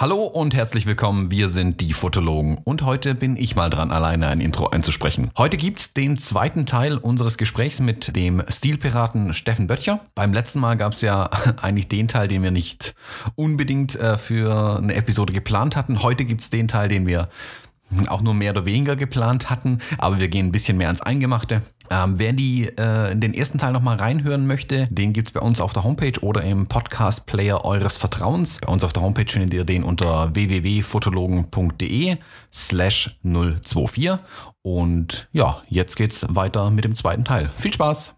Hallo und herzlich willkommen, wir sind die Fotologen und heute bin ich mal dran, alleine ein Intro einzusprechen. Heute gibt's den zweiten Teil unseres Gesprächs mit dem Stilpiraten Steffen Böttcher. Beim letzten Mal gab's ja eigentlich den Teil, den wir nicht unbedingt äh, für eine Episode geplant hatten. Heute gibt's den Teil, den wir auch nur mehr oder weniger geplant hatten, aber wir gehen ein bisschen mehr ans Eingemachte. Ähm, wer die, äh, den ersten Teil nochmal reinhören möchte, den gibt's bei uns auf der Homepage oder im Podcast-Player eures Vertrauens. Bei uns auf der Homepage findet ihr den unter www.fotologen.de slash 024. Und ja, jetzt geht's weiter mit dem zweiten Teil. Viel Spaß!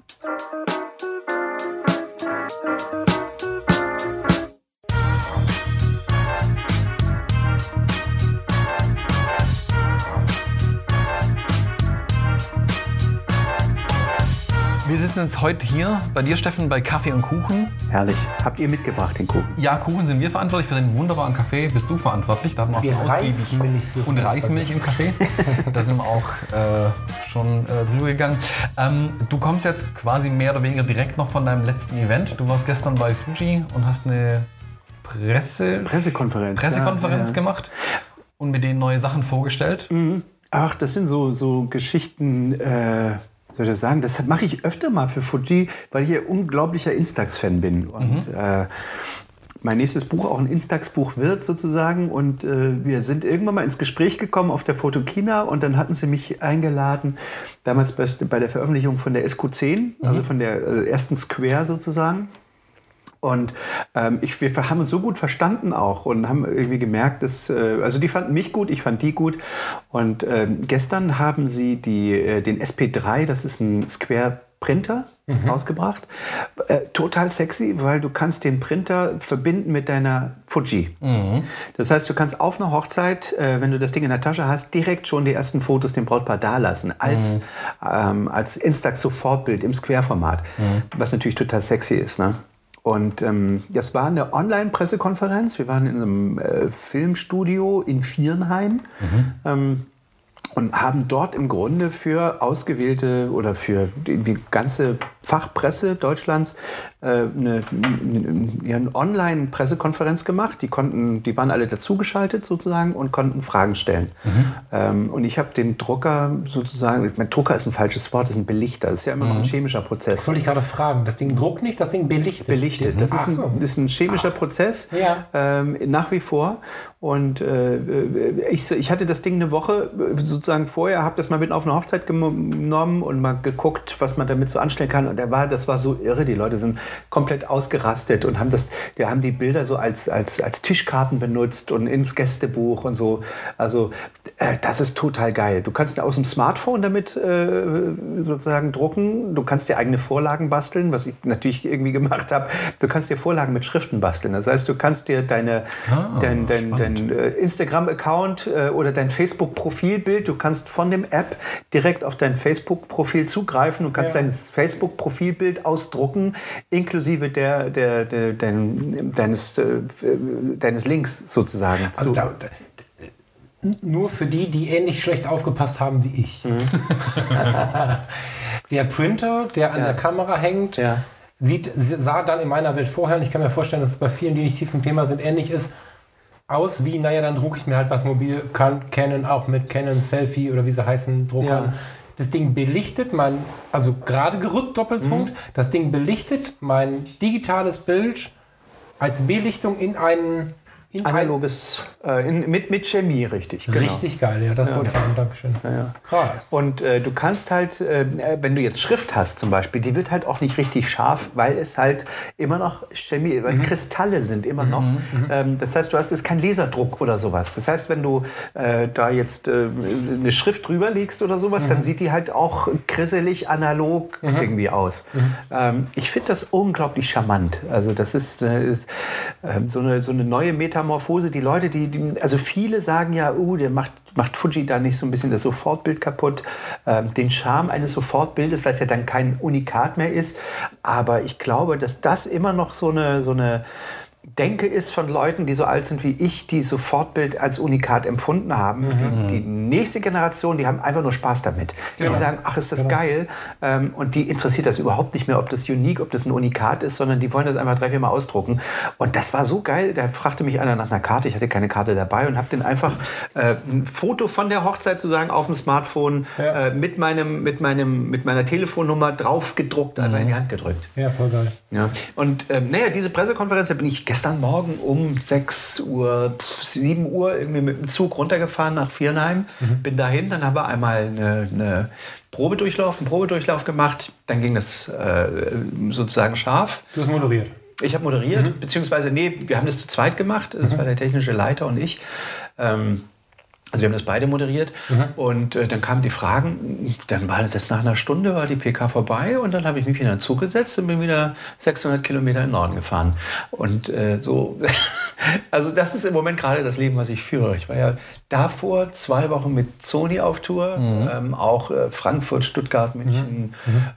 Sitzen jetzt heute hier bei dir, Steffen, bei Kaffee und Kuchen. Herrlich. Habt ihr mitgebracht den Kuchen? Ja, Kuchen sind wir verantwortlich. Für den wunderbaren Kaffee bist du verantwortlich. Da haben wir auch Wir schon ausgiebig- Und Reismilch im Kaffee. da sind wir auch äh, schon äh, drüber gegangen. Ähm, du kommst jetzt quasi mehr oder weniger direkt noch von deinem letzten Event. Du warst gestern bei Fuji und hast eine Presse, Pressekonferenz. Pressekonferenz ja, ja. gemacht und mit denen neue Sachen vorgestellt. Ach, das sind so, so Geschichten, äh, soll ich das sagen? Das mache ich öfter mal für Fuji, weil ich ja unglaublicher Instax-Fan bin. Und äh, mein nächstes Buch auch ein Instax-Buch wird sozusagen. Und äh, wir sind irgendwann mal ins Gespräch gekommen auf der Fotokina und dann hatten sie mich eingeladen, damals bei, bei der Veröffentlichung von der SQ10, also von der äh, ersten Square sozusagen. Und ähm, ich, wir haben uns so gut verstanden auch und haben irgendwie gemerkt, dass, äh, also die fanden mich gut, ich fand die gut. Und ähm, gestern haben sie die, äh, den SP3, das ist ein Square Printer, rausgebracht. Äh, total sexy, weil du kannst den Printer verbinden mit deiner Fuji. Das heißt, du kannst auf einer Hochzeit, äh, wenn du das Ding in der Tasche hast, direkt schon die ersten Fotos dem Brautpaar dalassen, als, ähm, als Instax-Sofortbild im Square-Format, was natürlich total sexy ist. Ne? Und ähm, das war eine Online-Pressekonferenz. Wir waren in einem äh, Filmstudio in Viernheim. Ähm, und haben dort im Grunde für ausgewählte oder für die, die ganze Fachpresse Deutschlands äh, eine, eine, Online-Pressekonferenz gemacht. Die konnten, die waren alle dazugeschaltet sozusagen und konnten Fragen stellen. Ähm, und ich habe den Drucker sozusagen, mein Drucker ist ein falsches Wort, das ist ein Belichter. Das ist ja immer noch ein chemischer Prozess. Das wollte ich gerade fragen. Das Ding druckt nicht, das Ding belichtet. Belichtet. Das ist Ach so. ein, ist ein chemischer Prozess, Ja. ähm, nach wie vor. Und äh, ich, ich hatte das Ding eine Woche äh, sozusagen vorher, habe das mal mit auf eine Hochzeit genommen und mal geguckt, was man damit so anstellen kann. Und da war, das war so irre. Die Leute sind komplett ausgerastet und haben das, die haben die Bilder so als, als, als Tischkarten benutzt und ins Gästebuch und so. Also äh, das ist total geil. Du kannst aus dem Smartphone damit äh, sozusagen drucken. Du kannst dir eigene Vorlagen basteln, was ich natürlich irgendwie gemacht habe. Du kannst dir Vorlagen mit Schriften basteln. Das heißt, du kannst dir deine, dein, dein, dein äh, Instagram-Account äh, oder dein Facebook-Profilbild, du kannst von dem App direkt auf dein Facebook-Profil zugreifen. Du kannst Ja. dein Facebook-Profilbild ausdrucken, inklusive der, der, der, dein, deines, äh, deines Links sozusagen. Also da, da, nur für die, die ähnlich schlecht aufgepasst haben wie ich. Mhm. der Printer, der an Ja. der Kamera hängt, Ja. sieht, sah dann in meiner Welt vorher, und ich kann mir vorstellen, dass es bei vielen, die nicht tief im Thema sind, ähnlich ist, aus wie, naja, dann drucke ich mir halt was mobil, kann Canon auch mit Canon Selfie oder wie sie heißen, Druckern. Ja. Das Ding belichtet mein, also gerade gerückt Doppelpunkt, Mhm. das Ding belichtet mein digitales Bild als Belichtung in einen in Analoges, äh, in, mit, mit Chemie, richtig. Genau. Richtig geil, ja, das wollte ich haben, Dankeschön. ja. Krass. Und äh, du kannst halt, äh, wenn du jetzt Schrift hast zum Beispiel, die wird halt auch nicht richtig scharf, weil es halt immer noch Chemie, weil es Kristalle sind immer noch. Ähm, das heißt, du hast jetzt keinen Laserdruck oder sowas. Das heißt, wenn du äh, da jetzt äh, eine Schrift drüber legst oder sowas, dann sieht die halt auch krisselig analog irgendwie aus. Ähm, ich finde das unglaublich charmant. Also das ist, äh, ist so, eine, so eine neue Metamorphose. Die Leute, die, die also viele sagen ja, uh, der macht, macht Fuji da nicht so ein bisschen das Sofortbild kaputt, ähm, den Charme eines Sofortbildes, weil es ja dann kein Unikat mehr ist. Aber ich glaube, dass das immer noch so eine, so eine denke, ist von Leuten, die so alt sind wie ich, die so Fortbild als Unikat empfunden haben. Mhm. Die, die nächste Generation, die haben einfach nur Spaß damit. Genau. Die sagen, ach, ist das geil. Ähm, und die interessiert das überhaupt nicht mehr, ob das Unique, ob das ein Unikat ist, sondern die wollen das einfach drei, vier Mal ausdrucken. Und das war so geil. Da fragte mich einer nach einer Karte. Ich hatte keine Karte dabei und habe den einfach äh, ein Foto von der Hochzeit sozusagen auf dem Smartphone Ja. äh, mit, meinem, mit, meinem, mit meiner Telefonnummer drauf gedruckt, einfach in die Hand gedrückt. Ja, voll geil. Ja. Und ähm, naja, diese Pressekonferenz, da bin ich gestern Morgen um 6 Uhr, pf, 7 Uhr irgendwie mit dem Zug runtergefahren nach Viernheim. Bin dahin, dann haben wir einmal eine, eine Probedurchlauf, einen Probedurchlauf gemacht. Dann ging das äh, sozusagen scharf. Du hast moderiert. Ich habe moderiert, beziehungsweise, nee, wir haben das zu zweit gemacht. Das war der technische Leiter und ich. Ähm, also wir haben das beide moderiert und äh, dann kamen die Fragen, dann war das nach einer Stunde, war die PK vorbei und dann habe ich mich wieder in den Zug gesetzt und bin wieder 600 Kilometer in den Norden gefahren. Und äh, so, also das ist im Moment gerade das Leben, was ich führe. Ich war ja davor zwei Wochen mit Sony auf Tour, ähm, auch äh, Frankfurt, Stuttgart, München,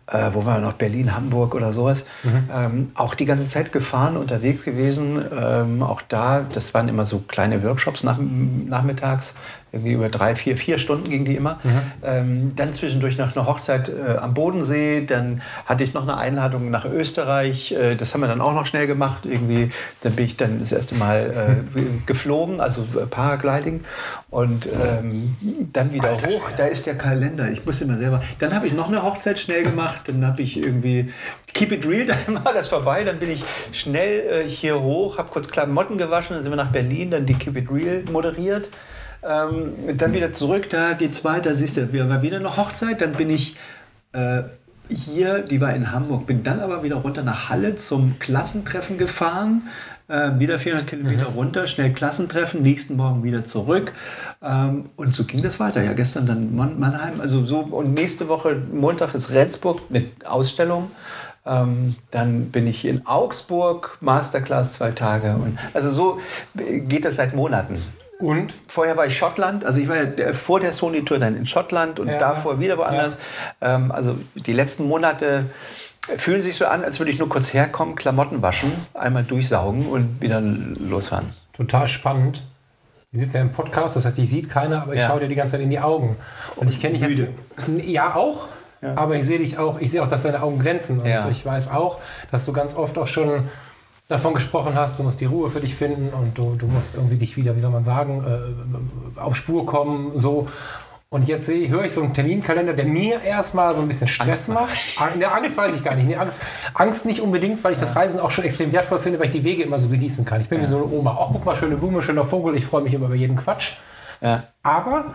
äh, wo war noch Berlin, Hamburg oder sowas. Ähm, auch die ganze Zeit gefahren, unterwegs gewesen. Ähm, auch da, das waren immer so kleine Workshops nach, nachmittags. Irgendwie über drei, vier, vier Stunden ging die immer. Ähm, dann zwischendurch noch eine Hochzeit äh, am Bodensee. Dann hatte ich noch eine Einladung nach Österreich. Äh, das haben wir dann auch noch schnell gemacht. Irgendwie, dann bin ich dann das erste Mal äh, geflogen, also äh, Paragliding. Und ähm, dann wieder hoch. Da ist der Kalender. Ich musste immer selber. Dann habe ich noch eine Hochzeit schnell gemacht. Dann habe ich irgendwie Keep It Real. Dann war das vorbei. Dann bin ich schnell äh, hier hoch, habe kurz Klamotten gewaschen. Dann sind wir nach Berlin. Dann die Keep It Real moderiert. Ähm, dann wieder zurück, da geht's weiter. Siehst du, wir war wieder eine Hochzeit. Dann bin ich äh, hier, die war in Hamburg, bin dann aber wieder runter nach Halle zum Klassentreffen gefahren. Äh, wieder 400 Kilometer runter, schnell Klassentreffen, nächsten Morgen wieder zurück. Ähm, und so ging das weiter. Ja, gestern dann Mann, Mannheim, also so. Und nächste Woche, Montag ist Rendsburg mit Ausstellung. Ähm, dann bin ich in Augsburg, Masterclass zwei Tage. Und also so geht das seit Monaten. Und? Vorher war ich Schottland, also ich war ja vor der Sony-Tour dann in Schottland und Ja. davor wieder woanders. Ähm, also die letzten Monate fühlen sich so an, als würde ich nur kurz herkommen, Klamotten waschen, einmal durchsaugen und wieder losfahren. Total spannend. Wir sitzen ja im Podcast, das heißt, ich sieht keiner, aber ich Ja. schaue dir die ganze Zeit in die Augen. Und ich kenne dich jetzt. Ja, auch. Aber ich sehe dich auch, ich sehe auch, dass deine Augen glänzen. Und Ja. ich weiß auch, dass du ganz oft auch schon davon gesprochen hast, du musst die Ruhe für dich finden und du, du musst irgendwie dich wieder, wie soll man sagen, äh, auf Spur kommen, so. Und jetzt sehe, höre ich so einen Terminkalender, der mir erstmal so ein bisschen Stress macht. Angst, ne, Angst weiß ich gar nicht. Ne, Angst, Angst nicht unbedingt, weil ich das Reisen auch schon extrem wertvoll finde, weil ich die Wege immer so genießen kann. Ich bin wie so eine Oma. Auch guck mal, schöne Blume, schöner Vogel. Ich freue mich immer über jeden Quatsch. Ja. Aber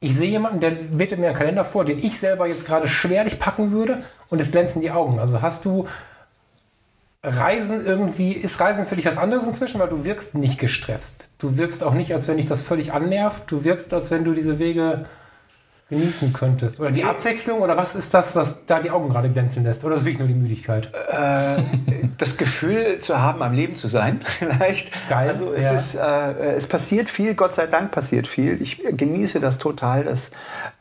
ich sehe jemanden, der bittet mir einen Kalender vor, den ich selber jetzt gerade schwerlich packen würde und es glänzen die Augen. Also hast du Reisen irgendwie, ist Reisen für dich was anderes inzwischen, weil du wirkst nicht gestresst. Du wirkst auch nicht, als wenn dich das völlig annervt. Du wirkst, als wenn du diese Wege genießen könntest. Oder die Abwechslung, oder was ist das, was da die Augen gerade glänzen lässt? Oder ist es wirklich nur die Müdigkeit? das Gefühl zu haben, am Leben zu sein, vielleicht. Geil, Also es, ja. ist, äh, es passiert viel, Gott sei Dank passiert viel. Ich genieße das total, dass,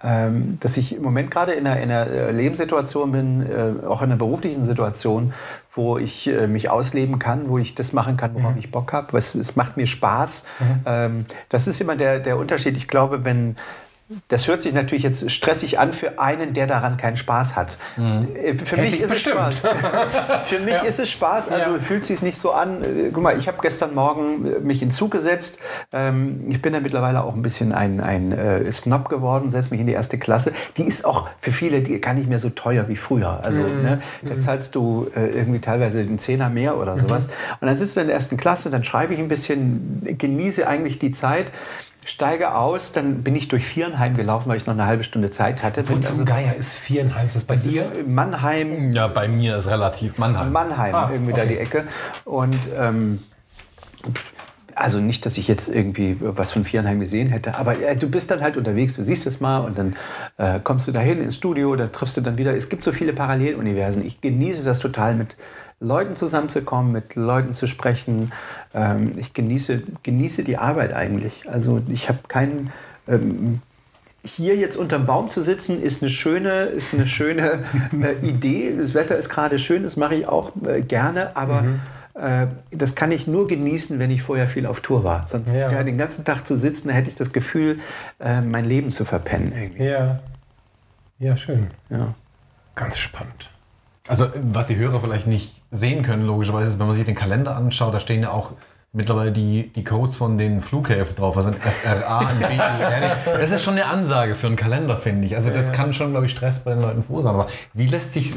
ähm, dass ich im Moment gerade in einer, in einer äh, Lebenssituation bin, äh, auch in einer beruflichen Situation, wo ich äh, mich ausleben kann, wo ich das machen kann, worauf ich Bock habe. Es, es macht mir Spaß. Ähm, das ist immer der, der Unterschied. Ich glaube, wenn das hört sich natürlich jetzt stressig an für einen, der daran keinen Spaß hat. Äh, Für mich ich ist bestimmt. es Spaß. Für mich ist es Spaß, also Ja. fühlt sich nicht so an. Äh, Guck mal, ich habe gestern Morgen äh, mich in Zug gesetzt. Ähm, ich bin ja mittlerweile auch ein bisschen ein, ein Snob geworden, setze mich in die erste Klasse. Die ist auch für viele die gar nicht mehr so teuer wie früher. Also ne, da zahlst du irgendwie teilweise einen Zehner mehr oder sowas. Und dann sitzt du in der ersten Klasse, dann schreibe ich ein bisschen, genieße eigentlich die Zeit. Steige aus, dann bin ich durch Vierenheim gelaufen, weil ich noch eine halbe Stunde Zeit hatte. Wo zum also- Geier ist Vierenheim? Ist das bei das dir? Mannheim, Ja, bei mir ist relativ Mannheim. Mannheim, Ah, irgendwie da okay. die Ecke. Und ähm, also nicht, dass ich jetzt irgendwie was von Vierenheim gesehen hätte, aber äh, du bist dann halt unterwegs, du siehst es mal und dann äh, kommst du dahin ins Studio, da triffst du dann wieder. Es gibt so viele Paralleluniversen. Ich genieße das total mit Leuten zusammenzukommen, mit Leuten zu sprechen. Ähm, ich genieße, genieße die Arbeit eigentlich. Also ich habe keinen ähm, hier jetzt unterm Baum zu sitzen, ist eine schöne, ist eine schöne äh, Idee. Das Wetter ist gerade schön, das mache ich auch äh, gerne, aber äh, das kann ich nur genießen, wenn ich vorher viel auf Tour war. Sonst Ja. ja. den ganzen Tag zu sitzen, da hätte ich das Gefühl, äh, mein Leben zu verpennen. Irgendwie. Ja. Ja, schön. Ja. Ganz spannend. Also, was die Hörer vielleicht nicht sehen können, logischerweise, wenn man sich den Kalender anschaut, da stehen ja auch mittlerweile die, die Codes von den Flughäfen drauf, also FRA und BIR. Das ist schon eine Ansage für einen Kalender, finde ich. Also, das kann schon, glaube ich, Stress bei den Leuten verursachen. Aber wie lässt sich.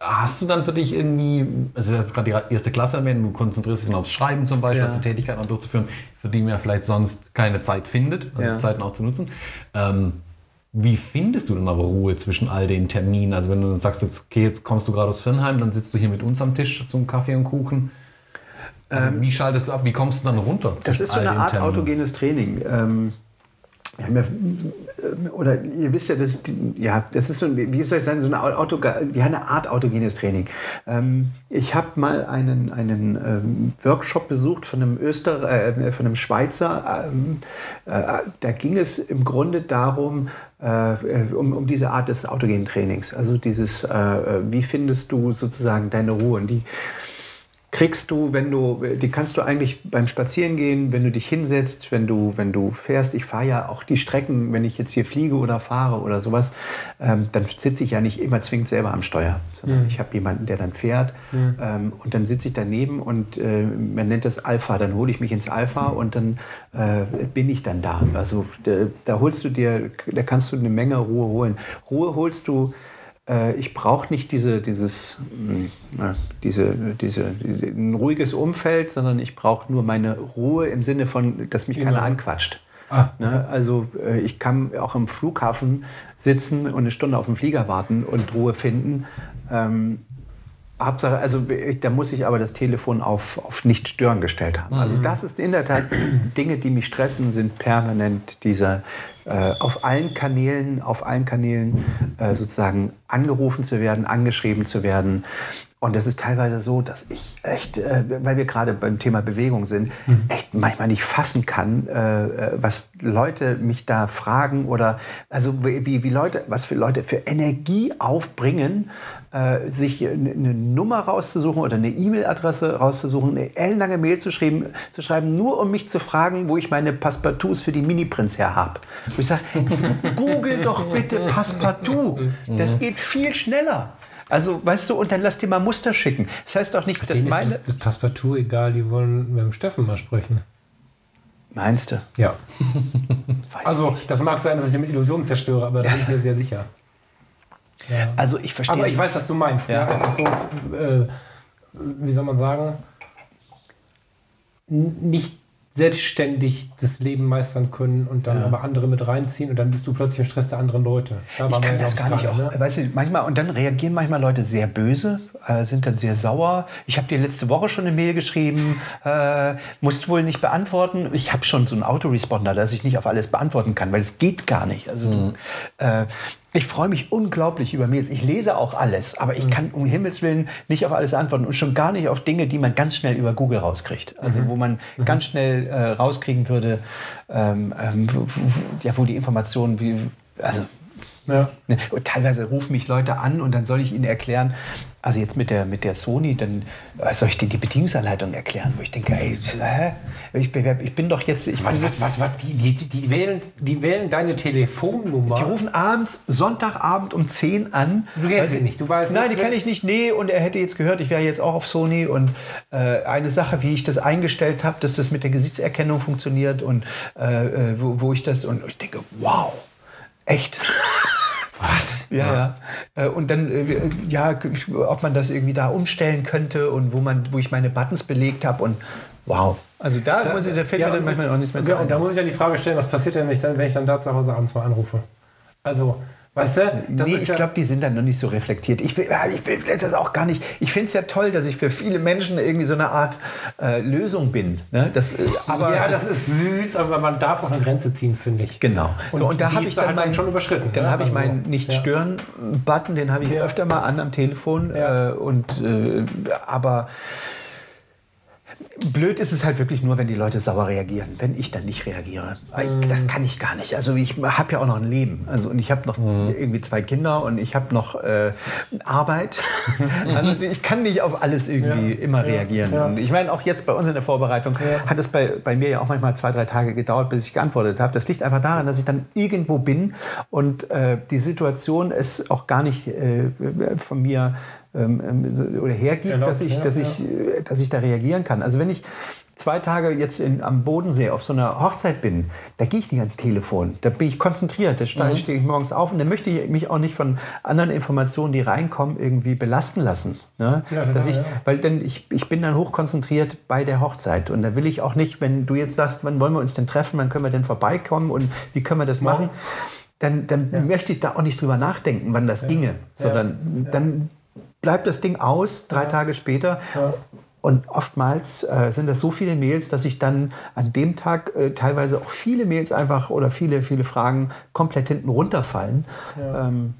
Hast du dann für dich irgendwie, also das ist gerade die erste Klasse erwähnt, du konzentrierst dich dann aufs Schreiben zum Beispiel, Ja. also Tätigkeiten auch durchzuführen, für die man vielleicht sonst keine Zeit findet, also Ja. Zeiten auch zu nutzen. Ähm, wie findest du denn aber Ruhe zwischen all den Terminen? Also wenn du dann sagst, jetzt, okay, jetzt kommst du gerade aus Firnheim, dann sitzt du hier mit uns am Tisch zum Kaffee und Kuchen. Also wie schaltest du ab? Wie kommst du dann runter? Das ist so eine Art Terminen? autogenes Training. Ähm, ja, äh, oder ihr wisst ja, das, ja, das ist so, ein- wie soll ich sagen, so eine, Auto, ja, eine Art autogenes Training. Ähm, ich habe mal einen, einen ähm, Workshop besucht von einem Öster, äh, von einem Schweizer. Ähm, äh, da ging es im Grunde darum, um, um diese Art des autogenen Trainings. Also dieses, äh, äh, wie findest du sozusagen deine Ruhe? Und die, kriegst du, wenn du, die kannst du eigentlich beim Spazierengehen, wenn du dich hinsetzt, wenn du, wenn du fährst, ich fahre ja auch die Strecken, wenn ich jetzt hier fliege oder fahre oder sowas, ähm, dann sitze ich ja nicht immer zwingend selber am Steuer, sondern ich habe jemanden, der dann fährt ähm, und dann sitze ich daneben und äh, man nennt das Alpha, dann hole ich mich ins Alpha und dann äh, bin ich dann da. Also da, da holst du dir, da kannst du eine Menge Ruhe holen. Ruhe holst du ich brauche nicht diese, dieses, äh, diese, diese, ein ruhiges Umfeld, sondern ich brauche nur meine Ruhe im Sinne von, dass mich keiner Genau. anquatscht. Ah, Ne? Also äh, ich kann auch im Flughafen sitzen und eine Stunde auf den Flieger warten und Ruhe finden. Hauptsache, also da muss ich aber das Telefon auf, auf nicht stören gestellt haben. Also das ist in der Tat Dinge, die mich stressen, sind permanent dieser äh, auf allen Kanälen, auf allen Kanälen äh, sozusagen angerufen zu werden, angeschrieben zu werden. Und das ist teilweise so, dass ich echt, äh, weil wir gerade beim Thema Bewegung sind, echt manchmal nicht fassen kann, äh, äh, was Leute mich da fragen oder also wie- wie Leute, was für Leute für Energie aufbringen, äh, sich eine, eine Nummer rauszusuchen oder eine E-Mail-Adresse rauszusuchen, eine ellenlange Mail zu schreiben, zu schreiben, nur um mich zu fragen, wo ich meine Passepartouts für die Mini-Prinz her habe. Wo ich sage, google doch bitte Passepartout. Das geht viel schneller. Also, weißt du, und dann lass dir mal Muster schicken. Das heißt doch nicht, dass Denen meine... ist das Passepartout egal, die wollen mit dem Steffen mal sprechen. Meinst du? Ja. Also, das mag sein, dass ich mit Illusionen zerstöre, aber da bin ich mir sehr sicher. Ja. Also ich verstehe. Aber ich weiß, was du meinst. Ja. Ja. Einfach so, äh, wie soll man sagen, nicht selbstständig das Leben meistern können und dann aber andere mit reinziehen und dann bist du plötzlich im Stress der anderen Leute. Da ich kann das gar nicht auch. ne? Weißt du, manchmal, und dann reagieren manchmal Leute sehr böse, äh, sind dann sehr sauer. Ich habe dir letzte Woche schon eine Mail geschrieben, äh, musst wohl nicht beantworten. Ich habe schon so einen Autoresponder, dass ich nicht auf alles beantworten kann, weil es geht gar nicht. Also du, äh, ich freue mich unglaublich über Mails. Ich lese auch alles, aber ich kann um Himmels Willen nicht auf alles antworten und schon gar nicht auf Dinge, die man ganz schnell über Google rauskriegt. Also wo man ganz schnell äh, rauskriegen würde, ähm, ähm, wo, wo, ja, wo die Informationen, wie, also Ja. Ne, Und teilweise rufen mich Leute an und dann soll ich ihnen erklären, also jetzt mit der, mit der Sony, dann äh, soll ich denen die Bedienungsanleitung erklären, wo ich denke, ey, hä? Ich, ich bin doch jetzt, ich Warte, jetzt warte, warte, die, die, die, wählen, die wählen deine Telefonnummer. die rufen abends, Sonntagabend um 10 an. Du kennst sie nicht, du weißt Nein, nicht, die kenne wer- ich nicht. Nee, und er hätte jetzt gehört, ich wäre jetzt auch auf Sony und äh, eine Sache, wie ich das eingestellt habe, dass das mit der Gesichtserkennung funktioniert und äh, äh, wo, wo ich das und ich denke, wow, echt. Was? Ja, ja. Äh, Und dann, äh, ja, ob man das irgendwie da umstellen könnte und wo man, wo ich meine Buttons belegt habe und wow. Also da, muss ich, da fällt mir dann manchmal auch nichts mehr ja, ein. und da muss ich dann die Frage stellen, was passiert denn, wenn ich dann, wenn ich dann da zu Hause abends mal anrufe? Also, weißt du, nee, ich ja, glaube, die sind dann noch nicht so reflektiert. Ich will, ah, ich will das auch gar nicht. Ich finde es ja toll, dass ich für viele Menschen irgendwie so eine Art äh, Lösung bin. Ne? Das, äh, aber ja, das ist süß, aber man darf auch eine Grenze ziehen, finde ich. Genau. Und, so, und da habe ich dann, halt dann mein, schon überschritten. Dann ne? habe ich Also, meinen ja. Nicht-Stören-Button, den habe ich öfter mal an am Telefon. Ja. Äh, und, äh, aber Blöd ist es halt wirklich nur, wenn die Leute sauer reagieren, wenn ich dann nicht reagiere. Weil Mhm. Ich, das kann ich gar nicht. Also ich habe ja auch noch ein Leben. Also und ich habe noch Mhm. irgendwie zwei Kinder und ich habe noch äh, Arbeit. also ich kann nicht auf alles irgendwie Ja. immer Ja. reagieren. Ja. Und ich meine, auch jetzt bei uns in der Vorbereitung hat es bei, bei mir ja auch manchmal zwei, drei Tage gedauert, bis ich geantwortet habe. Das liegt einfach daran, dass ich dann irgendwo bin und äh, die Situation es auch gar nicht äh, von mir ähm, ähm, oder hergibt, Erlaubt, dass ich, ja, dass ja. ich äh, dass ich da reagieren kann. Also wenn ich zwei Tage jetzt in, am Bodensee auf so einer Hochzeit bin, da gehe ich nicht ans Telefon. Da bin ich konzentriert. Da Mhm. stehe stehe ich morgens auf und da möchte ich mich auch nicht von anderen Informationen, die reinkommen, irgendwie belasten lassen. Ne? Ja, total, Dass ich, ja. Weil dann ich, ich bin dann hochkonzentriert bei der Hochzeit. Und da will ich auch nicht, wenn du jetzt sagst, wann wollen wir uns denn treffen, wann können wir denn vorbeikommen und wie können wir das machen, dann, dann möchte ich da auch nicht drüber nachdenken, wann das ginge. Sondern dann bleibt das Ding aus, drei Tage später. Und oftmals äh, sind das so viele Mails, dass ich dann an dem Tag äh, teilweise auch viele Mails einfach oder viele, viele Fragen komplett hinten runterfallen. Ähm,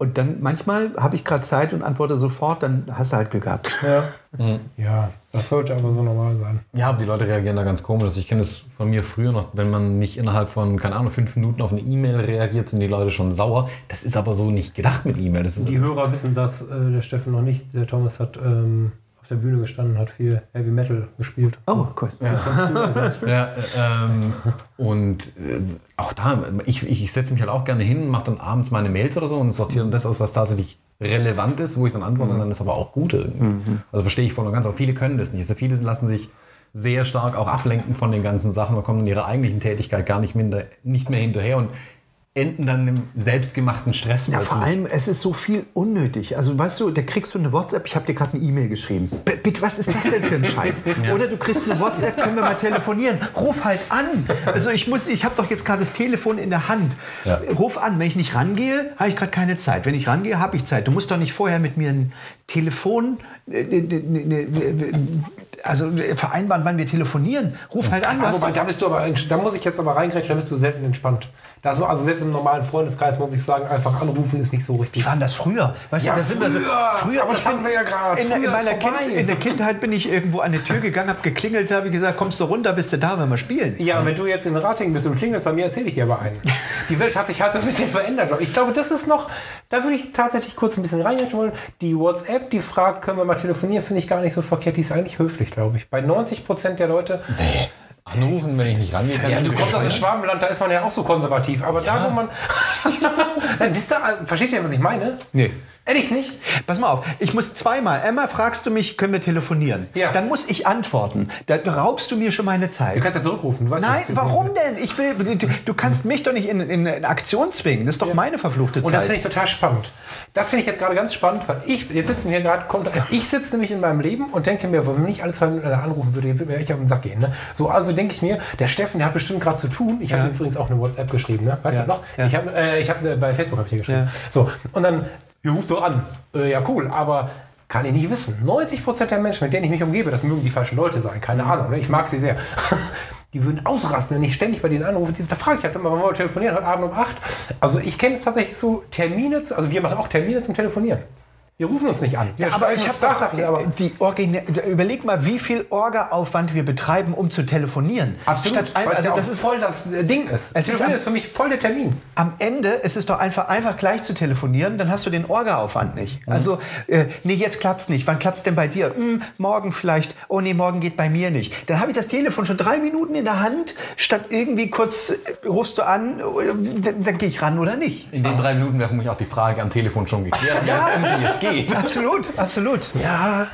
und dann manchmal habe ich gerade Zeit und antworte sofort, dann hast du halt Glück gehabt. Ja. ja, das sollte aber so normal sein. Ja, aber die Leute reagieren da ganz komisch. Ich kenne das von mir früher noch, wenn man nicht innerhalb von, keine Ahnung, fünf Minuten auf eine E-Mail reagiert, sind die Leute schon sauer. Das ist aber so nicht gedacht mit E-Mail. Die Hörer wissen das, äh, der Steffen noch nicht. Der Thomas hat ähm, der Bühne gestanden, hat viel Heavy Metal gespielt. Oh, cool. Ja, äh, ähm, und äh, auch da, ich, ich, ich setze mich halt auch gerne hin, mache dann abends meine Mails oder so und sortiere das aus, was tatsächlich relevant ist, wo ich dann antworte und dann ist aber auch gut irgendwie. Also verstehe ich voll und ganz, aber viele können das nicht. Also viele lassen sich sehr stark auch ablenken von den ganzen Sachen und kommen in ihrer eigentlichen Tätigkeit gar nicht, minder, nicht mehr hinterher und enden dann im selbstgemachten Stress. Ja, vor allem, es ist so viel unnötig. Also, weißt du, da kriegst du eine WhatsApp, ich habe dir gerade eine E-Mail geschrieben. B bitte, was ist das denn für ein Scheiß? Oder du kriegst eine WhatsApp, können wir mal telefonieren. Ruf halt an. Also, ich muss, ich habe doch jetzt gerade das Telefon in der Hand. Ja. Ruf an. Wenn ich nicht rangehe, habe ich gerade keine Zeit. Wenn ich rangehe, habe ich Zeit. Du musst doch nicht vorher mit mir ein Telefon, äh, äh, äh, also vereinbaren, wann wir telefonieren. Ruf halt an. wobei, doch- da bist du aber, da muss ich jetzt aber reingreifen, da bist du selten entspannt. Da so, also selbst im normalen Freundeskreis muss ich sagen, einfach anrufen ist nicht so richtig. Wie war das früher? Weißt Ja, du, da sind wir so, früher. Aber das hatten wir ja gerade. In, in, kind, in der Kindheit bin ich irgendwo an die Tür gegangen, habe geklingelt, habe gesagt, kommst du runter, bist du da, wenn wir spielen. Ja, wenn du jetzt in Ratingen bist und klingelst, bei mir erzähle ich dir aber einen. Die Welt hat sich halt so ein bisschen verändert. Ich glaube, das ist noch, da würde ich tatsächlich kurz ein bisschen reingehen wollen. Die WhatsApp, die fragt, können wir mal telefonieren, finde ich gar nicht so verkehrt. Die ist eigentlich höflich, glaube ich. Bei 90 Prozent der Leute, Anrufen, wenn ich nicht rangehe, kann ja, du kommst aus dem. Schwabenland, da ist man ja auch so konservativ. Aber da, wo man. Nein, wisst ihr, versteht ihr, was ich meine? Nee. Ehrlich nicht? Pass mal auf, ich muss zweimal, einmal fragst du mich, können wir telefonieren? Ja. Dann muss ich antworten. Da raubst du mir schon meine Du Zeit. kannst ja zurückrufen. Du weißt, Nein, was du- warum denn? Ich will, du, du kannst mich doch nicht in, in, in Aktion zwingen. Das ist doch meine verfluchte Und das Zeit. finde ich total spannend. Das finde ich jetzt gerade ganz spannend, weil ich, jetzt sitzen wir hier gerade, kommt, ich sitze nämlich in meinem Leben und denke mir, wenn mich alle zwei Minuten anrufen würde, würde echt auf den Sack gehen. Ne? So, also denke ich mir, der Steffen, der hat bestimmt gerade zu tun. Ich habe übrigens auch eine WhatsApp geschrieben, ne? Weißt Ja, du noch? ja. Ich habe, äh, ich habe äh, bei Facebook habe ich dir geschrieben. Ja. So, und dann, ihr ruft doch an. Äh, ja, cool, aber kann ich nicht wissen. 90% der Menschen, mit denen ich mich umgebe, das mögen die falschen Leute sein, keine Ahnung, ne? ich mag sie sehr. Die würden ausrasten, wenn ich ständig bei denen anrufe. Da frage ich halt immer, wann wollen wir telefonieren? Heute Abend um 8. Also ich kenne es tatsächlich so, Termine, also wir machen auch Termine zum Telefonieren. Wir rufen uns nicht an. Ja, Wir aber schreiben ich habe aber die Origina überleg mal, wie viel Orga-Aufwand wir betreiben, um zu telefonieren. absolut, Statt ein, also ja das ist voll das äh, Ding ist. Es ist Telefonieren am- ist für mich voll der Termin. am Ende ist es doch einfach, einfach gleich zu telefonieren, dann hast du den Orga-Aufwand nicht. Also, äh, nee, jetzt klappt's nicht. Wann klappt's denn bei dir? Hm, morgen vielleicht. Oh nee, morgen geht bei mir nicht. Dann habe ich das Telefon schon drei Minuten in der Hand, statt irgendwie kurz äh, rufst du an, äh, dann, dann gehe ich ran oder nicht. In den drei Minuten wäre für mich auch die Frage am Telefon schon geklärt, ja. die es geht. Absolut, absolut. Ja.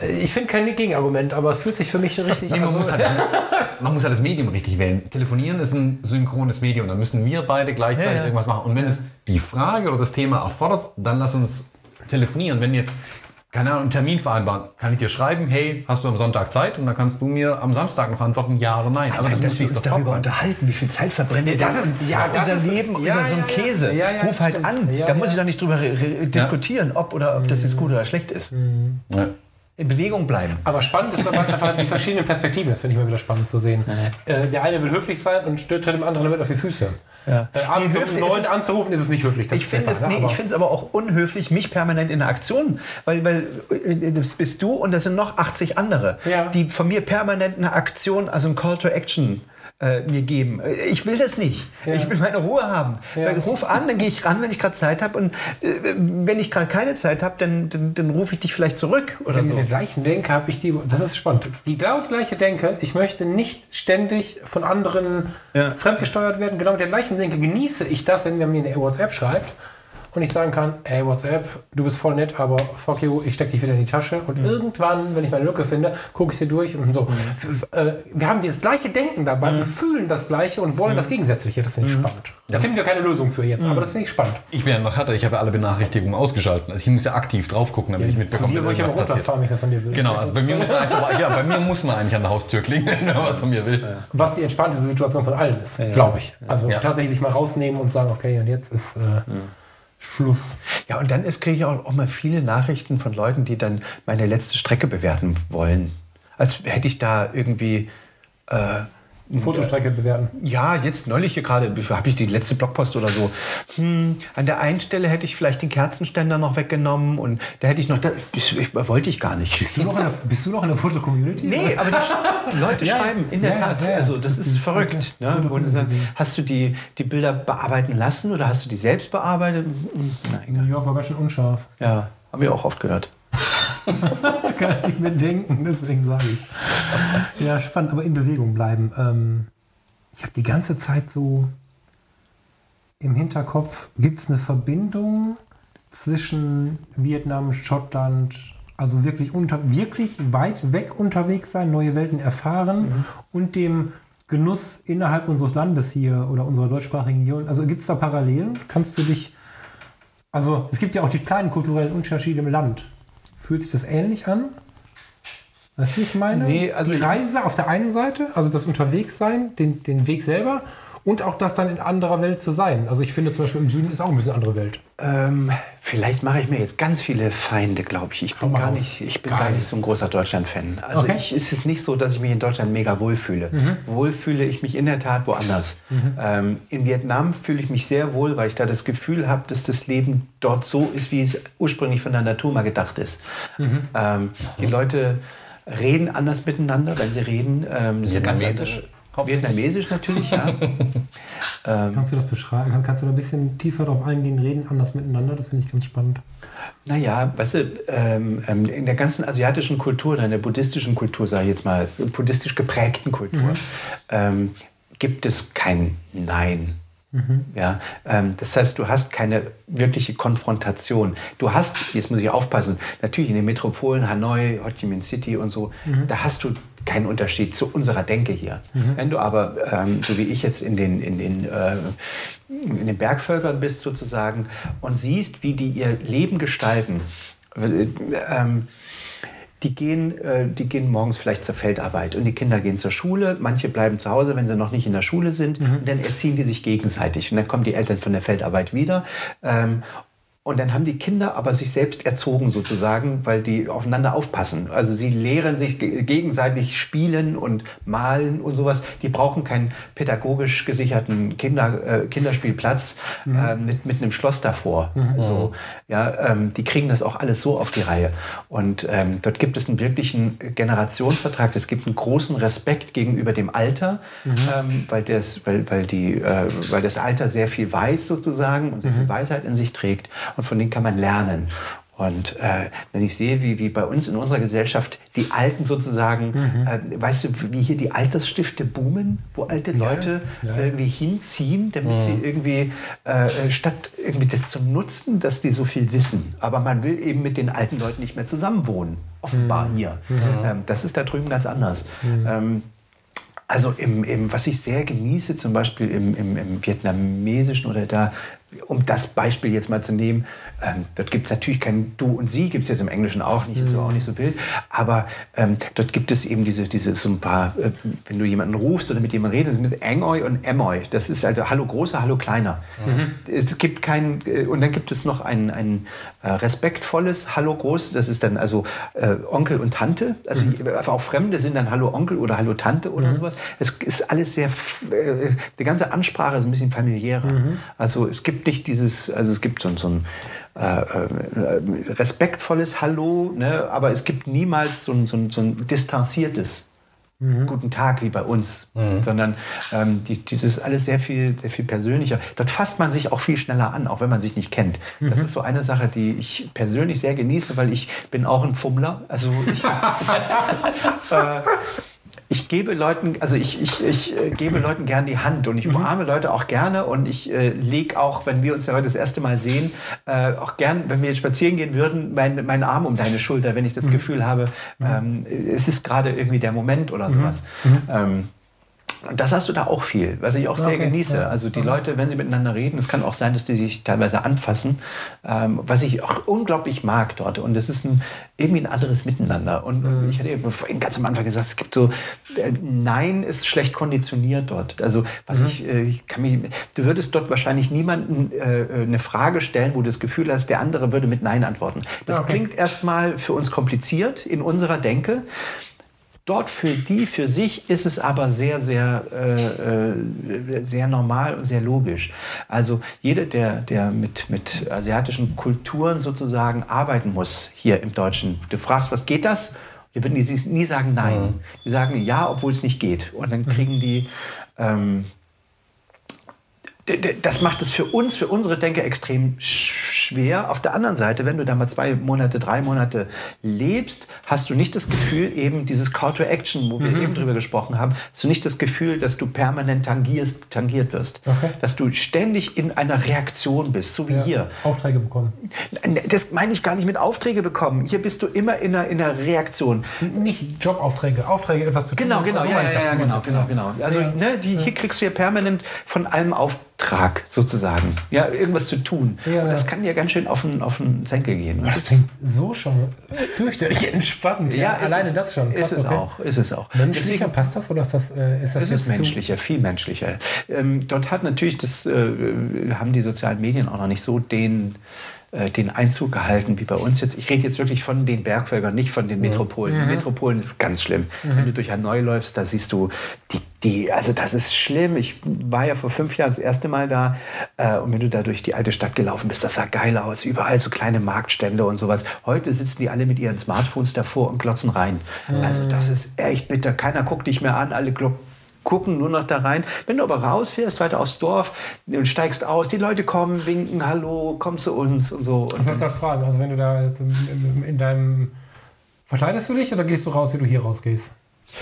Äh, Ich finde kein Gegenargument, aber es fühlt sich für mich richtig Nee, man, also- muss halt, man muss halt das Medium richtig wählen. Telefonieren ist ein synchrones Medium. Da müssen wir beide gleichzeitig Ja, ja. irgendwas machen. Und wenn es die Frage oder das Thema erfordert, dann lass uns telefonieren. Wenn jetzt, keine Ahnung, einen Termin vereinbaren, kann ich dir schreiben, hey, hast du am Sonntag Zeit? Und dann kannst du mir am Samstag noch antworten, ja oder nein. Aber das muss dass wir nicht uns darüber sein. unterhalten, wie viel Zeit verbrennen wir das denn ist- ja, das unser ist- Leben ja, über so einen ja. Käse. Ja, ja, Ruf halt stimmt. an. Ja, da muss ich doch nicht drüber re- re- diskutieren, ob oder ob das jetzt gut oder schlecht ist. Ja. In Bewegung bleiben. Aber spannend ist aber die verschiedenen Perspektiven. Das finde ich mal wieder spannend zu sehen. Äh, der eine will höflich sein und tritt dem anderen damit auf die Füße. Ja. Äh, abends um neun anzurufen ist es nicht höflich. das Ich finde es, ne? nee, Aber- ich finde es aber auch unhöflich, mich permanent in der Aktion, weil, weil äh, das bist du und das sind noch 80 andere, Ja. die von mir permanent eine Aktion, also ein Call to Action äh, mir geben. Äh, Ich will das nicht. Ja. Ich will meine Ruhe haben. Ja. Ruf an, dann gehe ich ran, wenn ich gerade Zeit habe und äh, wenn ich gerade keine Zeit habe, dann, dann, dann rufe ich dich vielleicht zurück oder so. ich den gleichen denke, habe ich die. Das ist spannend. Die genau die gleiche Denke. Ich möchte nicht ständig von anderen Ja. fremdgesteuert werden. Genau mit der gleichen Denke genieße ich das, wenn mir eine WhatsApp schreibt und ich sagen kann: Hey, WhatsApp, du bist voll nett, aber fuck you, ich stecke dich wieder in die Tasche. Und irgendwann, wenn ich meine Lücke finde, gucke ich sie durch und so. F- äh, Wir haben das gleiche Denken dabei und fühlen das Gleiche und wollen das Gegensätzliche. Das finde ich spannend. Da finden wir keine Lösung für jetzt, aber das finde ich spannend. Ich bin ja noch härter, ich habe ja alle Benachrichtigungen ausgeschalten. Also ich muss ja aktiv drauf gucken, damit ich mitbekomme, ich immer irgendwas passiert. was von dir will. Genau, also bei mir, muss man einfach, ja, bei mir muss man eigentlich an der Haustür klingeln, wenn man was von mir will. Was die entspannteste Situation von allen ist, glaube ich. Also Ja. tatsächlich sich mal rausnehmen und sagen, okay, und jetzt ist äh, Schluss. Ja, und dann kriege ich auch, auch mal viele Nachrichten von Leuten, die dann meine letzte Strecke bewerten wollen. Als hätte ich da irgendwie. Äh, Fotostrecke bewerten. ja, jetzt neulich hier gerade, habe ich die letzte Blogpost oder so. Hm, an der einen Stelle hätte ich vielleicht den Kerzenständer noch weggenommen und da hätte ich noch. Da, ich, ich, wollte ich gar nicht. Bist du noch in der, bist du noch in der Foto-Community? Nee, aber die, Leute Ja, schreiben, in der ja, Tat. ja, ja. Also das Das ist verrückt. Ne? Hast du die, die Bilder bearbeiten lassen oder hast du die selbst bearbeitet? Hm, egal. New York war ganz schön unscharf. Ja, haben wir auch oft gehört. Kann ich mir denken, deswegen sage ich Ja, spannend, aber in Bewegung bleiben. Ähm, ich habe die ganze Zeit so im Hinterkopf, gibt es eine Verbindung zwischen Vietnam, Schottland, also wirklich, unter, wirklich weit weg unterwegs sein, neue Welten erfahren und dem Genuss innerhalb unseres Landes hier oder unserer deutschsprachigen Region. Also gibt es da Parallelen? Kannst du dich also es gibt ja auch die kleinen kulturellen Unterschiede im Land. Fühlt sich das ähnlich an? Weißt du, ich meine? Nee, also die Reise auf der einen Seite, also das Unterwegssein, den, den Weg selber und auch das dann in anderer Welt zu sein. Also ich finde zum Beispiel im Süden ist auch ein bisschen andere Welt. Ähm, vielleicht mache ich mir jetzt ganz viele Feinde, glaube ich. Ich bin, gar nicht, ich bin Gar gar nicht so ein großer Deutschland-Fan. Also Okay. ich, es ist nicht so, dass ich mich in Deutschland mega wohlfühle. Wohlfühle ich mich in der Tat woanders. Ähm, in Vietnam fühle ich mich sehr wohl, weil ich da das Gefühl habe, dass das Leben dort so ist, wie es ursprünglich von der Natur mal gedacht ist. Ähm, die Leute reden anders miteinander, wenn sie reden. Ähm, sie sind ganz anders-? Vietnamesisch natürlich, ja. Kannst du das beschreiben? Kann, kannst du da ein bisschen tiefer drauf eingehen, reden anders miteinander? Das finde ich ganz spannend. Naja, weißt du, ähm, ähm, in der ganzen asiatischen Kultur, in der buddhistischen Kultur, sage ich jetzt mal, buddhistisch geprägten Kultur, ähm, gibt es kein Nein. Ja, ähm, das heißt, du hast keine wirkliche Konfrontation. Du hast, jetzt muss ich aufpassen, natürlich in den Metropolen Hanoi, Ho Chi Minh City und so, da hast du keinen Unterschied zu unserer Denke hier. Wenn du aber, ähm, so wie ich jetzt in den, in den, äh, in den Bergvölkern bist sozusagen und siehst, wie die ihr Leben gestalten, äh, ähm, die gehen, äh, die gehen morgens vielleicht zur Feldarbeit und die Kinder gehen zur Schule. Manche bleiben zu Hause, wenn sie noch nicht in der Schule sind. Und dann erziehen die sich gegenseitig. Und dann kommen die Eltern von der Feldarbeit wieder. Ähm, und dann haben die Kinder aber sich selbst erzogen sozusagen, weil die aufeinander aufpassen. Also sie lehren sich ge- gegenseitig spielen und malen und sowas. Die brauchen keinen pädagogisch gesicherten Kinder, äh, Kinderspielplatz äh, mit, mit einem Schloss davor. So, ja, ähm, die kriegen das auch alles so auf die Reihe. Und ähm, dort gibt es einen wirklichen Generationsvertrag. Es gibt einen großen Respekt gegenüber dem Alter, ähm, weil, das, weil, weil, die, äh, weil das Alter sehr viel weiß sozusagen und sehr viel Weisheit in sich trägt. Und von denen kann man lernen. Und äh, wenn ich sehe, wie, wie bei uns in unserer Gesellschaft die Alten sozusagen, äh, weißt du, wie hier die Altersstifte boomen, wo alte Leute ja. irgendwie hinziehen, damit sie irgendwie äh, statt irgendwie das zum Nutzen, dass die so viel wissen. Aber man will eben mit den alten Leuten nicht mehr zusammenwohnen. Offenbar hier. Ähm, das ist da drüben ganz anders. Ähm, also im, im, was ich sehr genieße, zum Beispiel im, im, im vietnamesischen oder da um das Beispiel jetzt mal zu nehmen, ähm, dort gibt es natürlich kein Du und Sie, gibt es jetzt im Englischen auch nicht, ist auch nicht so wild, aber ähm, dort gibt es eben diese, diese so ein paar, äh, wenn du jemanden rufst oder mit jemandem redest, mit Engoi und Emoi, das ist also Hallo großer, Hallo kleiner. Mhm. Es gibt kein, äh, und dann gibt es noch ein, ein äh, respektvolles Hallo groß, das ist dann also äh, Onkel und Tante, also mhm. auch Fremde sind dann Hallo Onkel oder Hallo Tante oder mhm. sowas. Es ist alles sehr, äh, die ganze Ansprache ist ein bisschen familiärer. Mhm. Also es gibt nicht dieses, also es gibt so, so ein äh, äh, respektvolles Hallo, ne? aber es gibt niemals so ein, so ein, so ein distanziertes mhm. Guten Tag wie bei uns, mhm. sondern ähm, die, dieses alles sehr viel, sehr viel persönlicher. Dort fasst man sich auch viel schneller an, auch wenn man sich nicht kennt. Mhm. Das ist so eine Sache, die ich persönlich sehr genieße, weil ich bin auch ein Fummler. Also ich, äh, ich gebe Leuten, also ich, ich, ich äh, gebe Leuten gern die Hand und ich mhm. umarme Leute auch gerne und ich äh, lege auch, wenn wir uns ja heute das erste Mal sehen, äh, auch gern, wenn wir jetzt spazieren gehen würden, meinen mein Arm um deine Schulter, wenn ich das mhm. Gefühl habe, mhm. ähm, es ist gerade irgendwie der Moment oder mhm. sowas. Mhm. Ähm, und das hast du da auch viel, was ich auch sehr okay, genieße. Ja. Also die Leute, wenn sie miteinander reden, es kann auch sein, dass die sich teilweise anfassen, ähm, was ich auch unglaublich mag dort. Und es ist ein, irgendwie ein anderes Miteinander. Und mhm. ich hatte eben vorhin ganz am Anfang gesagt, es gibt so, äh, Nein ist schlecht konditioniert dort. Also was mhm. ich, äh, ich kann mich, du würdest dort wahrscheinlich niemanden äh, eine Frage stellen, wo du das Gefühl hast, der andere würde mit Nein antworten. Das okay. klingt erstmal für uns kompliziert in unserer Denke. Dort für die, für sich ist es aber sehr, sehr, äh, äh, sehr normal und sehr logisch. Also jeder, der, der mit, mit asiatischen Kulturen sozusagen arbeiten muss, hier im Deutschen, du fragst, was geht das? Die würden die nie sagen Nein. Mhm. Die sagen Ja, obwohl es nicht geht. Und dann kriegen die ähm, das macht es für uns, für unsere Denker extrem schwer. Auf der anderen Seite, wenn du da mal zwei Monate, drei Monate lebst, hast du nicht das Gefühl, eben dieses Call to Action, wo wir mhm. eben drüber gesprochen haben, hast du nicht das Gefühl, dass du permanent tangierst, tangiert wirst. Okay. Dass du ständig in einer Reaktion bist, so wie ja. hier. Aufträge bekommen. Das meine ich gar nicht mit Aufträge bekommen. Hier bist du immer in einer, in einer Reaktion. Nicht Jobaufträge, Aufträge etwas zu tun. Genau, genau, ja, ja, ja, genau, genau, genau. Also ne, die, hier kriegst du ja permanent von allem Aufträge. Auftrag sozusagen, ja, irgendwas zu tun. Ja, und das kann ja ganz schön auf den, auf den Senkel gehen. Das, das klingt so schon fürchterlich entspannt. Ja, ja alleine das schon. Krass, ist es okay. auch, ist es auch. Menschlicher Deswegen, passt das oder ist das, äh, ist das Es ist menschlicher, viel menschlicher. Ähm, dort hat natürlich das, äh, haben die sozialen Medien auch noch nicht so den den Einzug gehalten wie bei uns jetzt. Ich rede jetzt wirklich von den Bergvölkern, nicht von den Metropolen. Mhm. Metropolen ist ganz schlimm. Mhm. Wenn du durch Hanoi läufst, da siehst du die, die, also das ist schlimm. Ich war ja vor fünf Jahren das erste Mal da äh, und wenn du da durch die alte Stadt gelaufen bist, das sah geil aus. Überall so kleine Marktstände und sowas. Heute sitzen die alle mit ihren Smartphones davor und glotzen rein. Mhm. Also das ist echt bitter. Keiner guckt dich mehr an, alle gucken nur noch da rein. Wenn du aber rausfährst, weiter aufs Dorf und steigst aus, die Leute kommen, winken, hallo, komm zu uns und so. Ich wollte gerade fragen, also wenn du da in deinem... Verkleidest du dich oder gehst du raus, wie du hier rausgehst?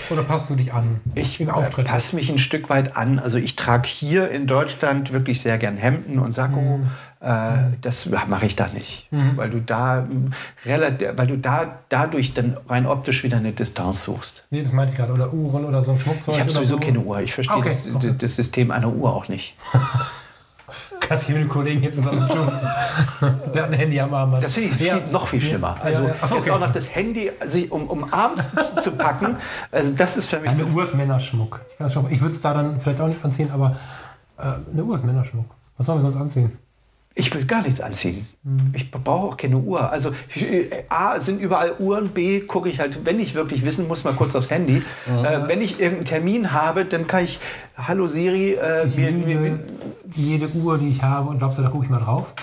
Oder passt du dich an? Ich passe mich ein Stück weit an. Also ich trage hier in Deutschland wirklich sehr gern Hemden und Sakko. Mhm. Äh, das mache ich da nicht, mhm. weil du da weil du da dadurch dann rein optisch wieder eine Distanz suchst. Nee, das meinte ich gerade. Oder Uhren oder so ein Schmuckzeug. Ich habe sowieso so. keine Uhr. Ich verstehe okay. das, okay. das, System einer Uhr auch nicht. Kannst du mit dem Kollegen hier zusammen tun. Der hat ein Handy am Arm. Das finde ich viel, noch viel schlimmer. Also ja, ja. Ach, jetzt auch noch das Handy sich um, um abends zu packen. Also das ist für mich. Eine so Uhr ist Männerschmuck. Ich, ich würde es da dann vielleicht auch nicht anziehen, aber äh, eine Uhr ist Männerschmuck. Was sollen wir sonst anziehen? Ich will gar nichts anziehen. Mhm. Ich brauche auch keine Uhr. Also A sind überall Uhren, B gucke ich halt, wenn ich wirklich wissen muss, mal kurz aufs Handy. Mhm. Äh, wenn ich irgendeinen Termin habe, dann kann ich, hallo Siri, äh, mir, mir, jede Uhr, die ich habe, und glaubst du, da gucke ich mal drauf,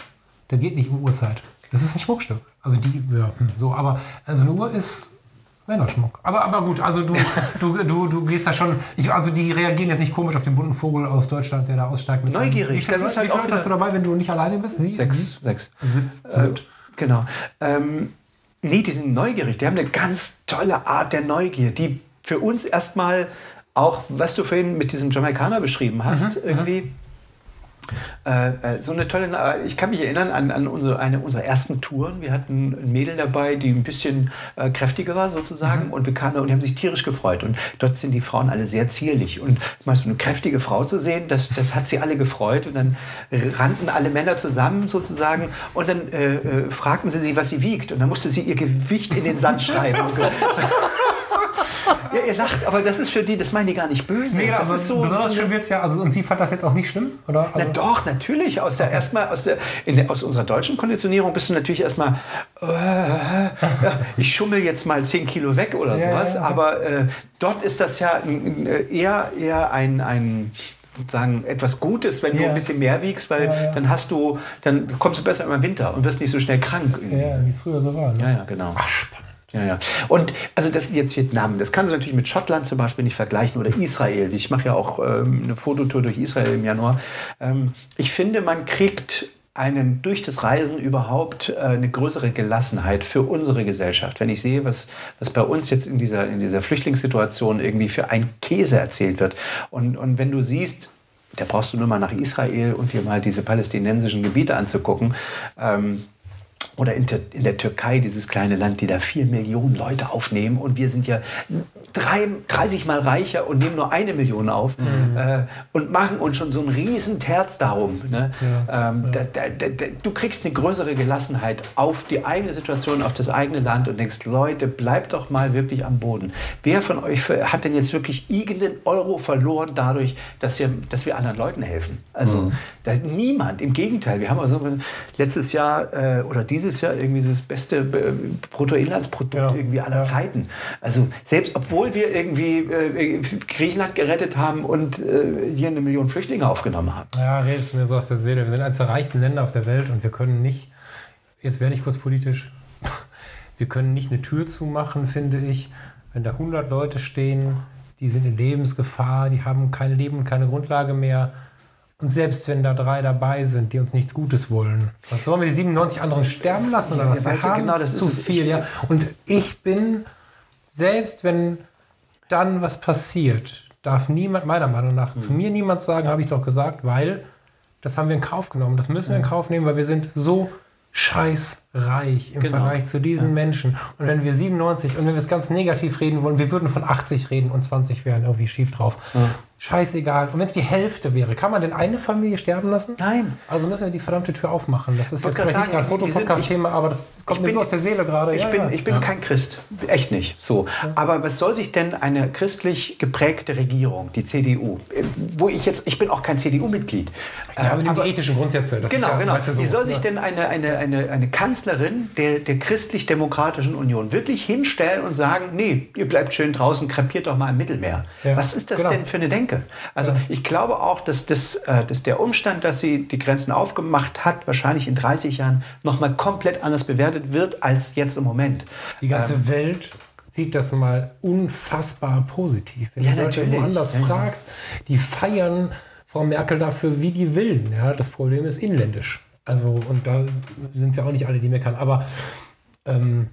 da geht nicht um Uhrzeit. Das ist ein Schmuckstück. Also die, ja, hm, so, aber also eine Uhr ist Männerschmuck. Aber, aber gut, also du, du, du, du gehst da schon. Ich, also die reagieren jetzt nicht komisch auf den bunten Vogel aus Deutschland, der da aussteigt. Mit Neugierig. Wie das ist halt wie hast du dabei, wenn du nicht alleine bist? Sie? Sechs. Sechs. Sieb, äh, genau. Ähm, nee, die sind neugierig. Die haben eine ganz tolle Art der Neugier, die für uns erstmal auch, was du vorhin mit diesem Jamaikaner beschrieben hast, mhm, mhm. irgendwie Äh, äh, so eine tolle, äh, ich kann mich erinnern an, an unsere, eine unserer ersten Touren. Wir hatten ein Mädel dabei, die ein bisschen äh, kräftiger war sozusagen mhm. und wir kamen und die haben sich tierisch gefreut. Und dort sind die Frauen alle sehr zierlich. Und mal so eine kräftige Frau zu sehen, das, das hat sie alle gefreut. Und dann rannten alle Männer zusammen sozusagen und dann äh, äh, fragten sie sie, was sie wiegt. Und dann musste sie ihr Gewicht in den Sand schreiben. Und so. Ja, ihr lacht, aber das ist für die, das meinen die gar nicht böse. Nee, das also ist so, besonders so schlimm wird ja. Also, und sie fand das jetzt auch nicht schlimm, oder? Also, Na doch, natürlich. Aus der, erstmal aus, der, der, aus unserer deutschen Konditionierung bist du natürlich erstmal, äh, ich schummel jetzt mal 10 Kilo weg oder Ja, sowas. ja, ja. Aber äh, dort ist das ja äh, eher, eher ein, ein sozusagen etwas Gutes, wenn du Ja. ein bisschen mehr wiegst, weil Ja, ja. dann hast du, dann kommst du besser im Winter und wirst nicht so schnell krank. ja, wie es früher so war. Ne? Ja, ja, genau. Ach. Ja, ja. Und also das ist jetzt Vietnam. Das kannst du natürlich mit Schottland zum Beispiel nicht vergleichen oder Israel. Ich mache ja auch ähm, eine Fototour durch Israel im Januar. Ähm, ich finde, man kriegt einen durch das Reisen überhaupt äh, eine größere Gelassenheit für unsere Gesellschaft. Wenn ich sehe, was, was bei uns jetzt in dieser, in dieser Flüchtlingssituation irgendwie für ein Käse erzählt wird. Und, und wenn du siehst, da brauchst du nur mal nach Israel und dir mal diese palästinensischen Gebiete anzugucken. Ähm, oder in, der Türkei, dieses kleine Land, die da vier Millionen Leute aufnehmen. Und wir sind ja drei, 30 Mal reicher und nehmen nur eine Million auf äh, und machen uns schon so ein riesen Terz darum. Ne? ähm, Da, da, da, da, du kriegst eine größere Gelassenheit auf die eigene Situation, auf das eigene Land und denkst, Leute, bleibt doch mal wirklich am Boden. Wer von euch hat denn jetzt wirklich irgendeinen Euro verloren dadurch, dass wir, dass wir anderen Leuten helfen? Also da, niemand, im Gegenteil. Wir haben also letztes Jahr äh, oder dieses Jahr irgendwie das beste äh, Bruttoinlandsprodukt Ja. irgendwie aller Ja. Zeiten. Also selbst obwohl wir irgendwie äh, Griechenland gerettet haben und äh, hier eine Million Flüchtlinge aufgenommen haben. Ja, redest mir so aus der Seele. Wir sind eines der reichsten Länder auf der Welt und wir können nicht, jetzt werde ich kurz politisch, wir können nicht eine Tür zumachen, finde ich, wenn da 100 Leute stehen, die sind in Lebensgefahr, die haben kein Leben keine Grundlage mehr. Und selbst wenn da drei dabei sind, die uns nichts Gutes wollen, was sollen wir die 97 anderen sterben lassen oder Ja, was? Wir du, haben genau, das zu viel, Ich- ja. Und ich bin, selbst wenn dann was passiert, darf niemand, meiner Meinung nach, zu mir niemand sagen, habe ich doch gesagt, weil das haben wir in Kauf genommen. Das müssen wir in Kauf nehmen, weil wir sind so scheißreich im Genau. Vergleich zu diesen Menschen. Und wenn wir 97 und wenn wir es ganz negativ reden wollen, wir würden von 80 reden und 20 wären irgendwie schief drauf. Scheißegal. Und wenn es die Hälfte wäre, kann man denn eine Familie sterben lassen? Nein. Also müssen wir die verdammte Tür aufmachen. Das ist jetzt gerade vielleicht nicht gerade sagen, wir sind- Fotopodcast-Thema, aber das kommt mir bin- so aus der Seele gerade. Ich Ja, bin, ja. ich bin kein Christ, echt nicht. So. Aber was soll sich denn eine christlich geprägte Regierung, die CDU, äh, wo ich jetzt, ich bin auch kein CDU-Mitglied. Ja, aber, äh, die ethischen Grundsätze. Das Genau, ist ja, genau. weißt du, so, Wie soll sich denn eine, eine, eine, eine Kanzlerin der, der christlich-demokratischen Union wirklich hinstellen und sagen, nee, ihr bleibt schön draußen, krepiert doch mal im Mittelmeer. Ja, Was ist das genau. denn für eine Denke? Also ich glaube auch, dass, das, äh, dass der Umstand, dass sie die Grenzen aufgemacht hat, wahrscheinlich in 30 Jahren nochmal komplett anders bewertet wird als jetzt im Moment. Die ganze Welt sieht das mal unfassbar positiv. Wenn Ja, du Leute natürlich. woanders Ja, ja. fragst, die feiern Frau Merkel dafür, wie die willen. Ja, das Problem ist inländisch. Also, und da sind es ja auch nicht alle, die meckern. Aber ähm,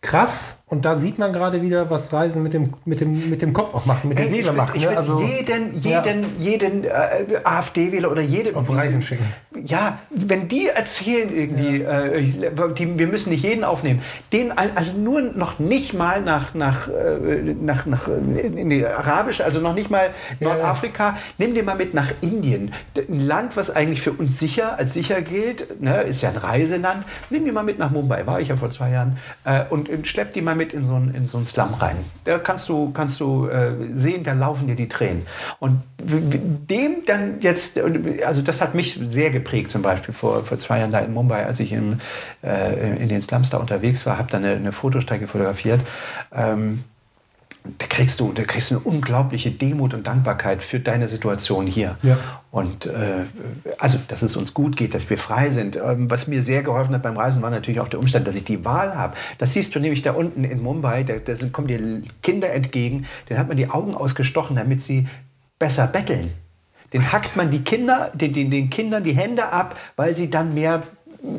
krass. Und da sieht man gerade wieder, was Reisen mit dem, mit dem, mit dem Kopf auch macht, mit der Seele macht. Ich ne? würde Also, jeden, ja. jeden, jeden äh, AfD-Wähler oder jede Auf Reisen schicken. Ja, wenn die erzählen irgendwie, äh, die, wir müssen nicht jeden aufnehmen, den also nur noch nicht mal nach nach äh, nach, nach in die arabische, also noch nicht mal Ja, Nordafrika, nimm den mal mit nach Indien, ein Land, was eigentlich für uns sicher als sicher gilt, ne, ist ja ein Reiseland. Nimm die mal mit nach Mumbai, war ich ja vor zwei Jahren, äh, und, und schlepp die mal mit in so ein in so Slum rein. Da kannst du kannst du äh, sehen, da laufen dir die Tränen. Und dem dann jetzt, also das hat mich sehr geprägt, zum Beispiel vor, vor zwei Jahren da in Mumbai, als ich im, äh, in den Slums da unterwegs war, habe da eine, eine Fotostrecke fotografiert. Ähm, da kriegst du, da kriegst du eine unglaubliche Demut und Dankbarkeit für deine Situation hier. Ja. Und äh, also, dass es uns gut geht, dass wir frei sind. Ähm, was mir sehr geholfen hat beim Reisen, war natürlich auch der Umstand, dass ich die Wahl habe. Das siehst du nämlich da unten in Mumbai, da, da sind, kommen dir Kinder entgegen, denen hat man die Augen ausgestochen, damit sie besser betteln. Den hackt man die Kinder, den, den, den Kindern die Hände ab, weil sie dann mehr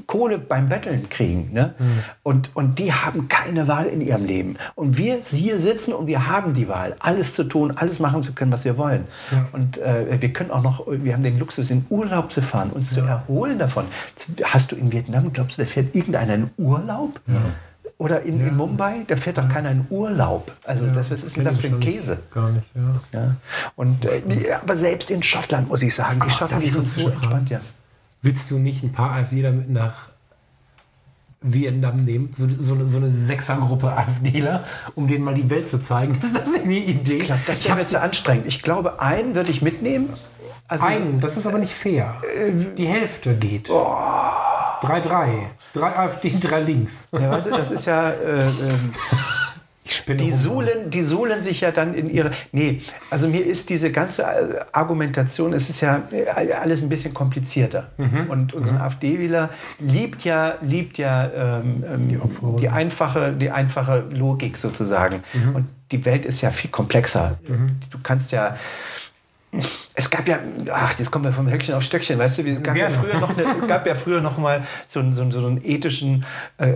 Kohle beim Betteln kriegen. Ne? Mhm. Und, und die haben keine Wahl in ihrem Leben. Und wir hier sitzen und wir haben die Wahl, alles zu tun, alles machen zu können, was wir wollen. Und äh, wir können auch noch, wir haben den Luxus, in Urlaub zu fahren, uns zu erholen davon. Hast du in Vietnam, glaubst du, da fährt irgendeiner in Urlaub? Oder in, in Mumbai, da fährt doch keiner in Urlaub. Also das, was ist denn das für ein Käse? Gar nicht, ja. Ja. Und, äh, aber selbst in Schottland muss ich sagen, die Schottland die ich sind so entspannt, ja. Willst du nicht ein paar AfDler mit nach Vietnam nehmen? So, so, eine- so eine Sechsergruppe AfDler, um denen mal die Welt zu zeigen? Ist das eine Idee? Ich glaube, das wäre mir zu anstrengend. Ich glaube, einen würde ich mitnehmen. Also Einen, das ist aber nicht fair. Die Hälfte geht. 3-3. Drei AfD, drei links. Ja, weißt du, das ist ja. Äh, ähm, die, suhlen, die suhlen sich ja dann in ihre. Nee, also mir ist diese ganze äh, Argumentation, es ist ja äh, alles ein bisschen komplizierter. Und unser AfD-Wähler liebt ja, liebt ja ähm, ähm, die, einfache, die einfache Logik sozusagen. Und die Welt ist ja viel komplexer. Du kannst ja. Es gab ja, ach, jetzt kommen wir vom Höckchen auf Stöckchen, weißt du, es gab ja früher noch, eine, gab ja früher noch mal so, einen- so, einen- so einen ethischen äh,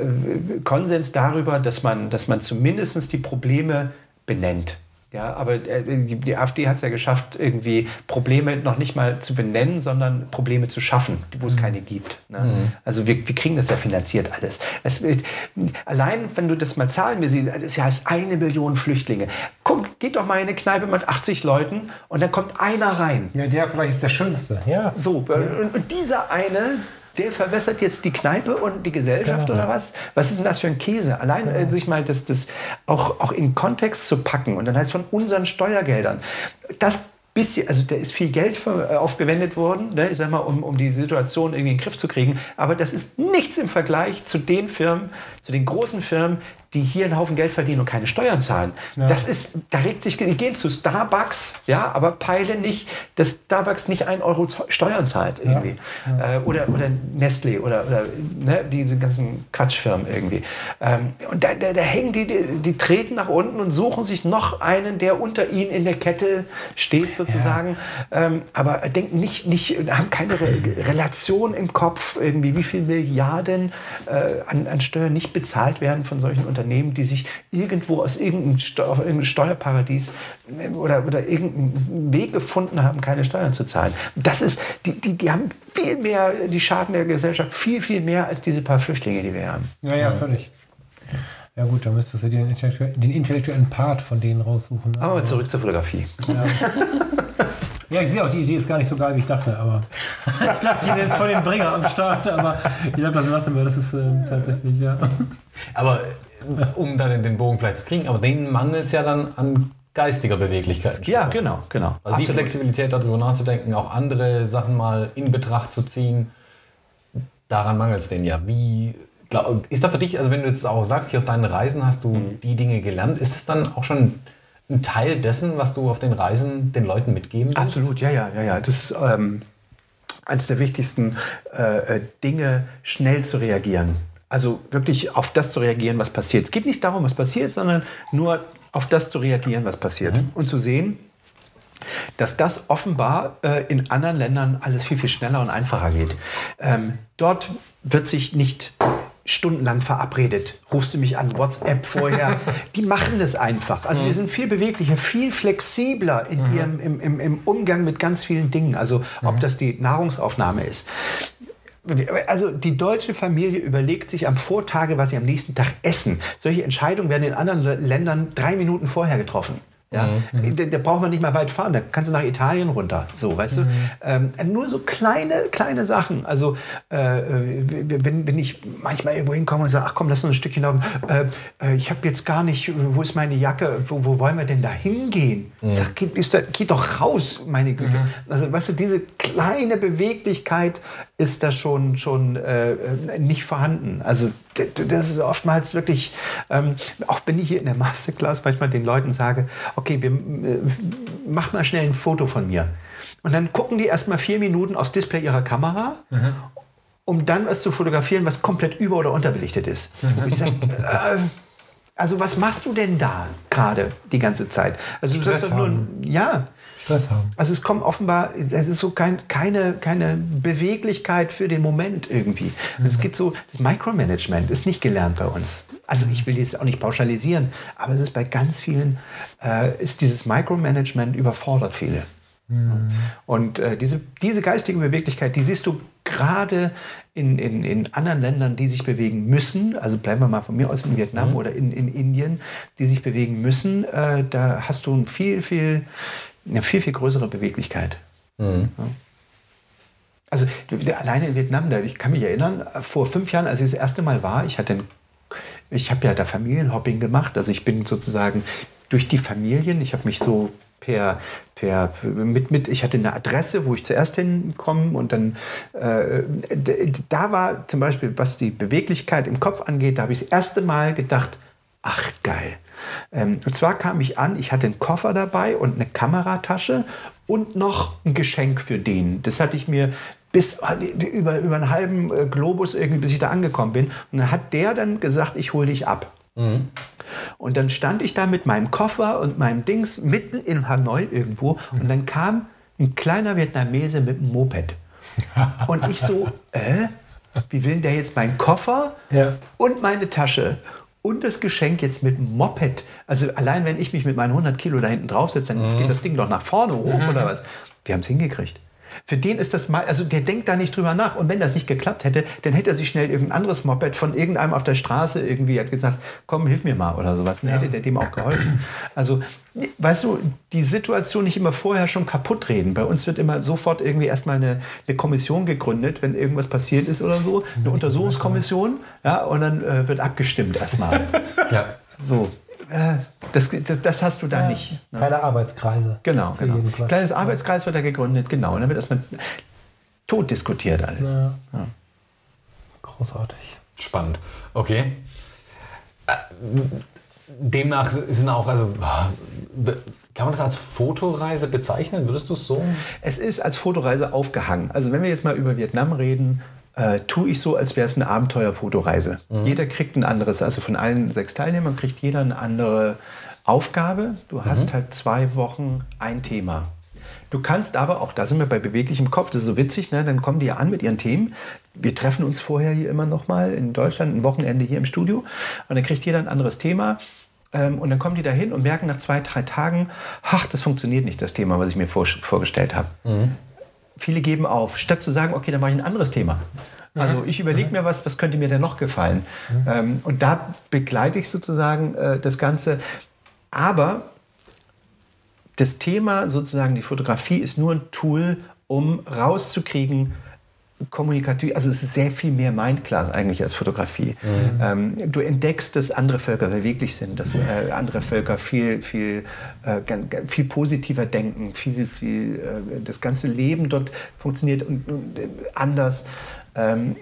Konsens darüber, dass man, dass man zumindest die Probleme benennt. Ja, aber äh, die, die AfD hat es ja geschafft, irgendwie Probleme noch nicht mal zu benennen, sondern Probleme zu schaffen, wo es keine gibt. Ne? Also wir, wir kriegen das ja finanziert alles. Es, allein, wenn du das mal zahlen wir ist ja als eine Million Flüchtlinge. Guck, geht doch mal in eine Kneipe mit 80 Leuten und dann kommt einer rein. Ja, der vielleicht ist der Schönste. Ja. So, und, und dieser eine, der verwässert jetzt die Kneipe und die Gesellschaft Genau. oder was? Was ist denn das für ein Käse? Allein äh, sich mal das, das auch, auch in Kontext zu packen und dann heißt von unseren Steuergeldern. Das bisschen, also da ist viel Geld für, äh, aufgewendet worden, ne, ich sag mal, um, um die Situation irgendwie in den Griff zu kriegen. Aber das ist nichts im Vergleich zu den Firmen, zu den großen Firmen, die hier einen Haufen Geld verdienen und keine Steuern zahlen. Das ist, da regt sich, die gehen zu Starbucks, ja, aber peile nicht, dass Starbucks nicht ein Euro Steuern zahlt irgendwie. Äh, oder, oder Nestle oder, oder ne, diese ganzen Quatschfirmen irgendwie. Ähm, und da, da, da hängen die, die, die treten nach unten und suchen sich noch einen, der unter ihnen in der Kette steht sozusagen. Ähm, aber denken nicht, nicht, haben keine Re Relation im Kopf, irgendwie, wie viel Milliarden äh, an, an Steuern nicht bezahlt werden von solchen Unternehmen, die sich irgendwo aus irgendeinem, Steuerparadies äh, oder, oder irgendeinen Weg gefunden haben, keine Steuern zu zahlen. Das ist, die, die, die haben viel mehr, die schaden der Gesellschaft viel, viel mehr als diese paar Flüchtlinge, die wir haben. Ja, ja, völlig. Ja gut, da müsstest du dir den, intellektu den intellektuellen Part von denen raussuchen. ne? Aber zurück zur Fotografie. Ja, ich sehe auch, die Idee ist gar nicht so geil, wie ich dachte, aber ich dachte, ich bin jetzt voll den Bringer am Start, aber ich glaube, das lassen wir, das ist ähm, tatsächlich, ja. Aber äh, um dann den Bogen vielleicht zu kriegen, aber denen mangelt es ja dann an geistiger Beweglichkeit. Ja, genau, genau. Also die Absolut. Flexibilität darüber nachzudenken, auch andere Sachen mal in Betracht zu ziehen, daran mangelt es denen ja. Wie glaub, ist da für dich, also wenn du jetzt auch sagst, hier auf deinen Reisen hast du Mhm. die Dinge gelernt, ist es dann auch schon ein Teil dessen, was du auf den Reisen den Leuten mitgeben willst? Absolut, ja, ja, ja, ja. Das ist ähm, eines der wichtigsten äh, äh, Dinge, schnell zu reagieren. Also wirklich auf das zu reagieren, was passiert. Es geht nicht darum, was passiert, sondern nur auf das zu reagieren, was passiert. Und zu sehen, dass das offenbar äh, in anderen Ländern alles viel, viel schneller und einfacher geht. Ähm, dort wird sich nicht stundenlang verabredet. Rufst du mich an, WhatsApp vorher. Die machen das einfach. Also die sind viel beweglicher, viel flexibler in ihrem, im, im, im Umgang mit ganz vielen Dingen. Also ob das die Nahrungsaufnahme ist. Also die deutsche Familie überlegt sich am Vortage, was sie am nächsten Tag essen. Solche Entscheidungen werden in anderen Ländern drei Minuten vorher getroffen. Ja, da, da braucht man nicht mal weit fahren, da kannst du nach Italien runter. So, weißt du? Ähm, nur so kleine, kleine Sachen. Also, äh, wenn, wenn ich manchmal irgendwo hinkomme und sage, ach komm, lass uns ein Stückchen laufen. Äh, äh, ich habe jetzt gar nicht, wo ist meine Jacke? Wo, wo wollen wir denn da hingehen? Ich sag, geh, geh doch raus, meine Güte. Also, weißt du, diese kleine Beweglichkeit ist da schon, schon äh, nicht vorhanden. Also das ist oftmals wirklich, ähm, auch wenn ich hier in der Masterclass manchmal den Leuten sage, okay, wir, äh, mach mal schnell ein Foto von mir. Und dann gucken die erst mal vier Minuten aufs Display ihrer Kamera, um dann was zu fotografieren, was komplett über- oder unterbelichtet ist. Ich sage, äh, Also was machst du denn da gerade die ganze Zeit? Also du sagst doch nur, ja. Stress haben. Also es kommt offenbar, es ist so kein, keine, keine Beweglichkeit für den Moment irgendwie. Und es gibt so, das Micromanagement ist nicht gelernt bei uns. Also ich will jetzt auch nicht pauschalisieren, aber es ist bei ganz vielen, äh, ist dieses Micromanagement überfordert viele. Und äh, diese, diese geistige Beweglichkeit, die siehst du gerade in, in, in anderen Ländern, die sich bewegen müssen, also bleiben wir mal von mir aus in Vietnam oder in, in Indien, die sich bewegen müssen, äh, da hast du ein viel, viel, eine viel, viel größere Beweglichkeit. Ja. Also alleine in Vietnam, da, ich kann mich erinnern, vor fünf Jahren, als ich das erste Mal war, ich hatte ich habe ja da Familienhopping gemacht. Also ich bin sozusagen durch die Familien, ich habe mich so per, per mit, mit, ich hatte eine Adresse, wo ich zuerst hinkomme und dann äh, da war zum Beispiel, was die Beweglichkeit im Kopf angeht, da habe ich das erste Mal gedacht, ach geil. Ähm, und zwar kam ich an, ich hatte einen Koffer dabei und eine Kameratasche und noch ein Geschenk für den. Das hatte ich mir bis über, über einen halben äh, Globus irgendwie, bis ich da angekommen bin. Und dann hat der dann gesagt, ich hole dich ab. Und dann stand ich da mit meinem Koffer und meinem Dings mitten in Hanoi irgendwo und dann kam ein kleiner Vietnamese mit einem Moped. Und ich so, äh, wie will denn der jetzt meinen Koffer Ja. und meine Tasche und das Geschenk jetzt mit Moped? Also allein wenn ich mich mit meinen 100 Kilo da hinten draufsetze, dann geht das Ding doch nach vorne hoch oder was? Wir haben es hingekriegt. Für den ist das mal, also der denkt da nicht drüber nach. Und wenn das nicht geklappt hätte, dann hätte er sich schnell irgendein anderes Moped von irgendeinem auf der Straße irgendwie hat gesagt, komm, hilf mir mal oder sowas. Dann hätte der dem auch geholfen. Also, weißt du, die Situation nicht immer vorher schon kaputt reden. Bei uns wird immer sofort irgendwie erstmal eine, eine Kommission gegründet, wenn irgendwas passiert ist oder so. Eine Untersuchungskommission, ja, und dann äh, wird abgestimmt erstmal. Ja. So. Äh, das, das, das hast du da nicht. Ne? Keine Arbeitskreise. Genau, genau. Kleines Arbeitskreis wird da gegründet, genau. Und dann wird erstmal tot diskutiert alles. Ja. Großartig. Spannend. Okay. Äh, Demnach sind auch, also kann man das als Fotoreise bezeichnen? Würdest du es so? Es ist als Fotoreise aufgehangen. Also wenn wir jetzt mal über Vietnam reden, äh, tue ich so, als wäre es eine Abenteuerfotoreise. Jeder kriegt ein anderes, also von allen sechs Teilnehmern kriegt jeder eine andere Aufgabe. Du hast halt zwei Wochen ein Thema. Du kannst aber, auch da sind wir bei beweglichem Kopf, das ist so witzig, ne? dann kommen die an mit ihren Themen. Wir treffen uns vorher hier immer noch mal in Deutschland, ein Wochenende hier im Studio und dann kriegt jeder ein anderes Thema. Ähm, und dann kommen die da hin und merken nach zwei, drei Tagen, ach, das funktioniert nicht, das Thema, was ich mir vor, vorgestellt habe viele geben auf, statt zu sagen, okay, dann mache ich ein anderes Thema. Also ich überlege mir was, was könnte mir denn noch gefallen? Ähm, und da begleite ich sozusagen äh, das Ganze. Aber das Thema, sozusagen die Fotografie, ist nur ein Tool, um rauszukriegen, kommunikativ, also es ist sehr viel mehr Mindclass eigentlich als Fotografie. Ähm, du entdeckst, dass andere Völker beweglich sind, dass äh, andere Völker viel, viel, äh, viel positiver denken, viel, viel, äh, das ganze Leben dort funktioniert und, und äh, anders. Ähm,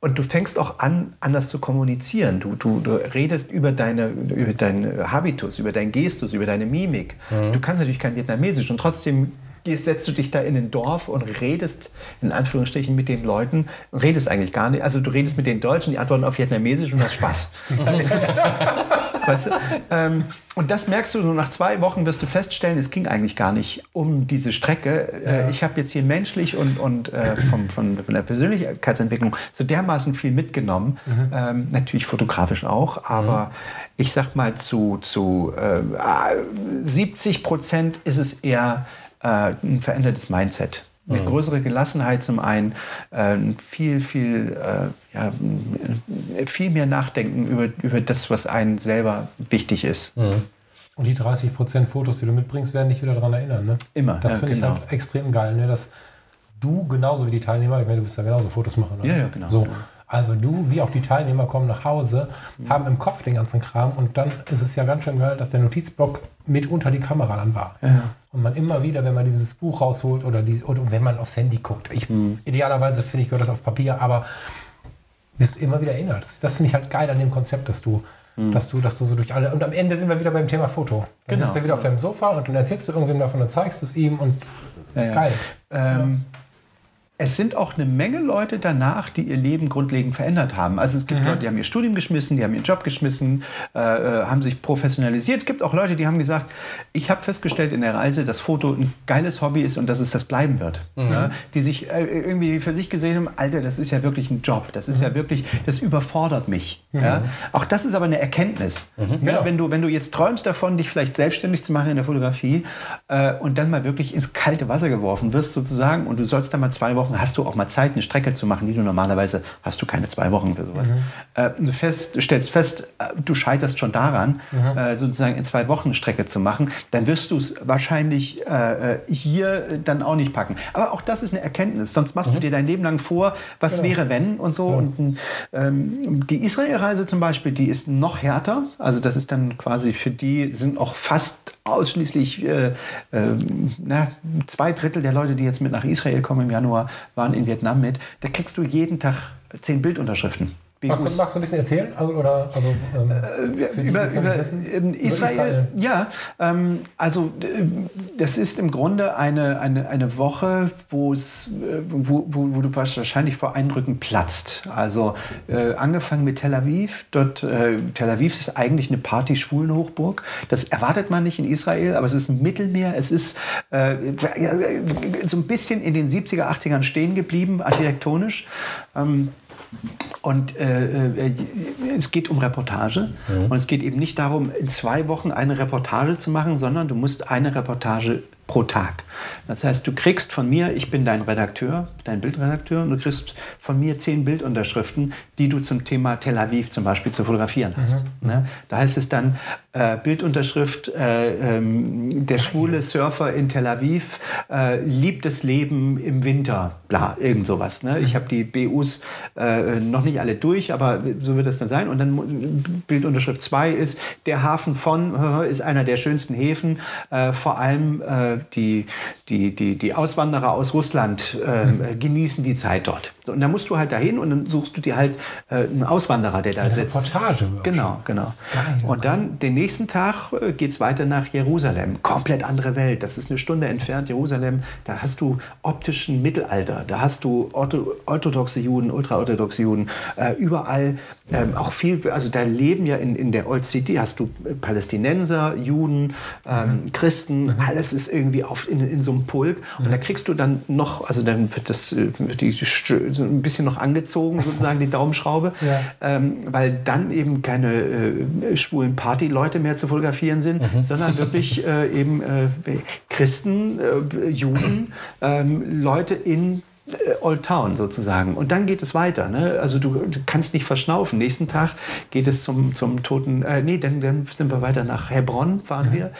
und du fängst auch an, anders zu kommunizieren. Du, du, du redest über, deine, über deinen Habitus, über deinen Gestus, über deine Mimik. Du kannst natürlich kein Vietnamesisch und trotzdem gehst, setzt du dich da in ein Dorf und redest in Anführungsstrichen mit den Leuten. Redest eigentlich gar nicht. Also du redest mit den Deutschen, die antworten auf Vietnamesisch und hast Spaß. weißt du? ähm, und das merkst du, so nach zwei Wochen wirst du feststellen, es ging eigentlich gar nicht um diese Strecke. Äh, ich habe jetzt hier menschlich und, und äh, vom, von, von der Persönlichkeitsentwicklung so dermaßen viel mitgenommen. Ähm, natürlich fotografisch auch, aber ich sag mal, zu, zu äh, 70 Prozent ist es eher äh, ein verändertes Mindset. Eine größere Gelassenheit zum einen, äh, viel, viel, äh, ja, viel mehr Nachdenken über, über das, was einem selber wichtig ist. Und die 30% Fotos, die du mitbringst, werden dich wieder daran erinnern. Ne? Immer, Das ja, finde genau. ich halt extrem geil, ne? dass du genauso wie die Teilnehmer, ich meine, du bist ja genauso Fotos machen. Oder? Ja, ja, genau. So. Also du, wie auch die Teilnehmer, kommen nach Hause, haben im Kopf den ganzen Kram und dann ist es ja ganz schön geil, dass der Notizblock mit unter die Kamera dann war. Und man immer wieder, wenn man dieses Buch rausholt oder, die, oder wenn man aufs Handy guckt, ich, Mhm. idealerweise finde ich, gehört das auf Papier, aber wirst du immer wieder erinnert. Das, finde ich halt geil an dem Konzept, dass du, dass du, dass du so durch alle. Und am Ende sind wir wieder beim Thema Foto. Dann Genau. sitzt du wieder auf deinem Sofa und dann erzählst du irgendwem davon, dann zeigst du es ihm und Ja, ja. geil. Ähm, es sind auch eine Menge Leute danach, die ihr Leben grundlegend verändert haben. Also es gibt mhm. Leute, die haben ihr Studium geschmissen, die haben ihren Job geschmissen, äh, äh, haben sich professionalisiert. Es gibt auch Leute, die haben gesagt, ich habe festgestellt in der Reise, dass Foto ein geiles Hobby ist und dass es das bleiben wird. Mhm. Ja? Die sich äh, irgendwie für sich gesehen haben, Alter, das ist ja wirklich ein Job, das ist mhm. ja wirklich, das überfordert mich. Ja? Auch das ist aber eine Erkenntnis. Mhm. Wenn, ja. wenn, du, wenn du jetzt träumst davon, dich vielleicht selbstständig zu machen in der Fotografie äh, und dann mal wirklich ins kalte Wasser geworfen wirst sozusagen und du sollst dann mal zwei Wochen Wochen hast du auch mal Zeit, eine Strecke zu machen, die du normalerweise hast du keine zwei Wochen für sowas. Mhm. Äh, du, fest, stellst fest, äh, du scheiterst schon daran, mhm. äh, sozusagen in zwei Wochen eine Strecke zu machen, dann wirst du es wahrscheinlich äh, hier dann auch nicht packen. Aber auch das ist eine Erkenntnis. Sonst machst mhm. du dir dein Leben lang vor, was genau. wäre wenn und so. Und ähm, die Israel-Reise zum Beispiel, die ist noch härter. Also das ist dann quasi für die sind auch fast ausschließlich äh, äh, na, zwei Drittel der Leute, die jetzt mit nach Israel kommen im Januar, waren in Vietnam mit. Da kriegst du jeden Tag zehn Bildunterschriften. Magst du, magst du ein bisschen erzählen? Also, oder, also, ähm, äh, über, die, über, Israel, Israel, Ja, ähm, also äh, das ist im Grunde eine, eine, eine Woche, wo, äh, wo, wo, wo du wahrscheinlich vor Eindrücken platzt. Also äh, angefangen mit Tel Aviv. Dort, äh, Tel Aviv ist eigentlich eine Party-Schwulen-Hochburg. Das erwartet man nicht in Israel, aber es ist ein Mittelmeer. Es ist äh, so ein bisschen in den 70er, 80ern stehen geblieben, architektonisch. Ähm, und äh, äh, es geht um Reportage. Mhm. Und es geht eben nicht darum, in zwei Wochen eine Reportage zu machen, sondern du musst eine Reportage pro Tag. Das heißt, du kriegst von mir, ich bin dein Redakteur, dein Bildredakteur, und du kriegst von mir zehn Bildunterschriften, die du zum Thema Tel Aviv zum Beispiel zu fotografieren hast. Mhm. Ne? Da heißt es dann, äh, Bildunterschrift, äh, ähm, der schwule Surfer in Tel Aviv äh, liebt das Leben im Winter, bla, irgend sowas. Ne? Ich mhm. habe die BUs äh, noch nicht alle durch, aber so wird das dann sein. Und dann Bildunterschrift 2 ist, der Hafen von ist einer der schönsten Häfen, äh, vor allem äh, die, die, die, die Auswanderer aus Russland mhm. genießen die Zeit dort. Und dann musst du halt dahin und dann suchst du dir halt einen Auswanderer, der da Eine sitzt. Reportage. Genau, genau. Geil, und dann den nächsten Tag äh, geht es weiter nach Jerusalem. Komplett andere Welt. Das ist eine Stunde entfernt, Jerusalem. Da hast du optischen Mittelalter. Da hast du orthodoxe Juden, ultraorthodoxe Juden. Äh, überall ähm, auch viel, also da leben ja in, in der Old City, hast du äh, Palästinenser, Juden, ähm, mhm. Christen. Mhm. Alles ist irgendwie auf, in, in so einem Pulk. Mhm. Und da kriegst du dann noch, also dann wird das wird die, so ein bisschen noch angezogen, sozusagen die Daumenschraube. Ja. Ähm, weil dann eben keine äh, schwulen Partyleute Leute mehr zu fotografieren sind, mhm. sondern wirklich äh, eben äh, Christen, äh, Juden, ähm, Leute in äh, Old Town sozusagen. Und dann geht es weiter. Ne? Also du, du, kannst nicht verschnaufen. Nächsten Tag geht es zum, zum toten, äh, nee, dann, dann sind wir weiter nach Hebron, fahren mhm. wir.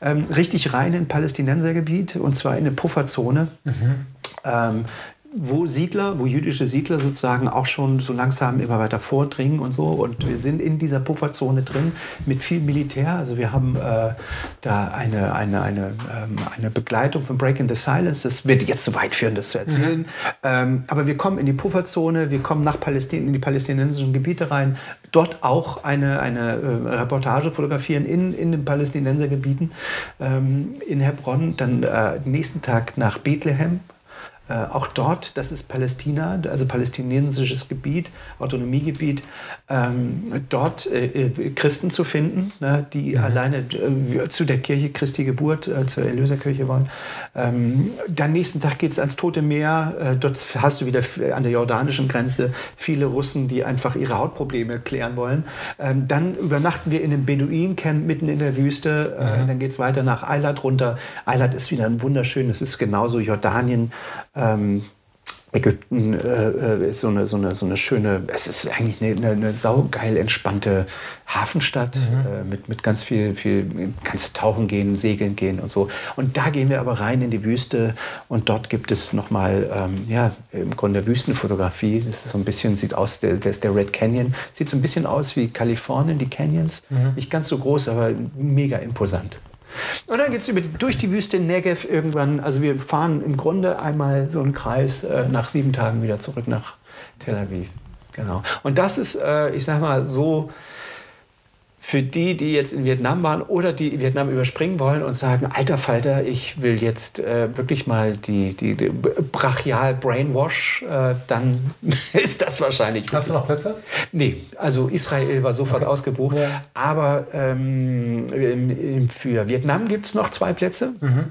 Ähm, richtig rein in Palästinensergebiet und zwar in eine Pufferzone. Mhm. Ähm, wo Siedler, wo jüdische Siedler sozusagen auch schon so langsam immer weiter vordringen und so. Und wir sind in dieser Pufferzone drin mit viel Militär. Also wir haben äh, da eine, eine, eine, ähm, eine Begleitung von Breaking the Silence. Das wird jetzt zu weit führen, das zu erzählen. Mhm. Ähm, aber wir kommen in die Pufferzone, wir kommen nach Palästin in die palästinensischen Gebiete rein. Dort auch eine, eine äh, Reportage fotografieren in, in den Palästinensergebieten ähm, in Hebron. Dann äh, nächsten Tag nach Bethlehem äh, auch dort, das ist Palästina, also palästinensisches Gebiet, Autonomiegebiet, ähm, dort äh, äh, Christen zu finden, ne, die mhm. alleine äh, zu der Kirche Christi Geburt, äh, zur Erlöserkirche wollen. Ähm, dann nächsten Tag geht es ans Tote Meer. Äh, dort hast du wieder an der jordanischen Grenze viele Russen, die einfach ihre Hautprobleme klären wollen. Ähm, dann übernachten wir in einem Beduinencamp mitten in der Wüste. Mhm. dann geht es weiter nach Eilat runter. Eilat ist wieder ein wunderschön, es ist genauso Jordanien ähm, Ägypten äh, ist so eine, so, eine, so eine schöne, es ist eigentlich eine, eine, saugeil entspannte Hafenstadt mhm. äh, mit, mit ganz viel, viel, kannst du tauchen gehen, segeln gehen und so. Und da gehen wir aber rein in die Wüste und dort gibt es nochmal, ähm, ja, im Grunde Wüstenfotografie. Das ist so ein bisschen, sieht aus, der, der, der Red Canyon, sieht so ein bisschen aus wie Kalifornien, die Canyons. Mhm. Nicht ganz so groß, aber mega imposant. Und dann geht es durch die Wüste Negev irgendwann. Also wir fahren im Grunde einmal so einen Kreis äh, nach sieben Tagen wieder zurück nach Tel Aviv. Genau. Und das ist, äh, ich sag mal, so für die, die jetzt in Vietnam waren oder die Vietnam überspringen wollen und sagen, alter Falter, ich will jetzt äh, wirklich mal die, die, die brachial Brainwash, äh, dann ist das wahrscheinlich. Hast du noch Plätze? Nee, also Israel war sofort okay. ausgebucht. Ja. Aber ähm, für Vietnam gibt es noch zwei Plätze. Mhm.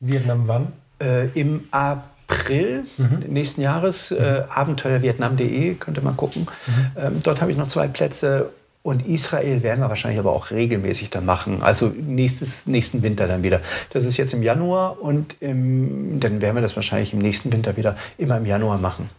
Vietnam wann? Äh, Im April mhm. nächsten Jahres. Äh, Abenteuervietnam.de könnte man gucken. Mhm. Ähm, dort habe ich noch zwei Plätze. Und Israel werden wir wahrscheinlich aber auch regelmäßig dann machen. Also nächstes, nächsten Winter dann wieder. Das ist jetzt im Januar und im, dann werden wir das wahrscheinlich im nächsten Winter wieder immer im Januar machen.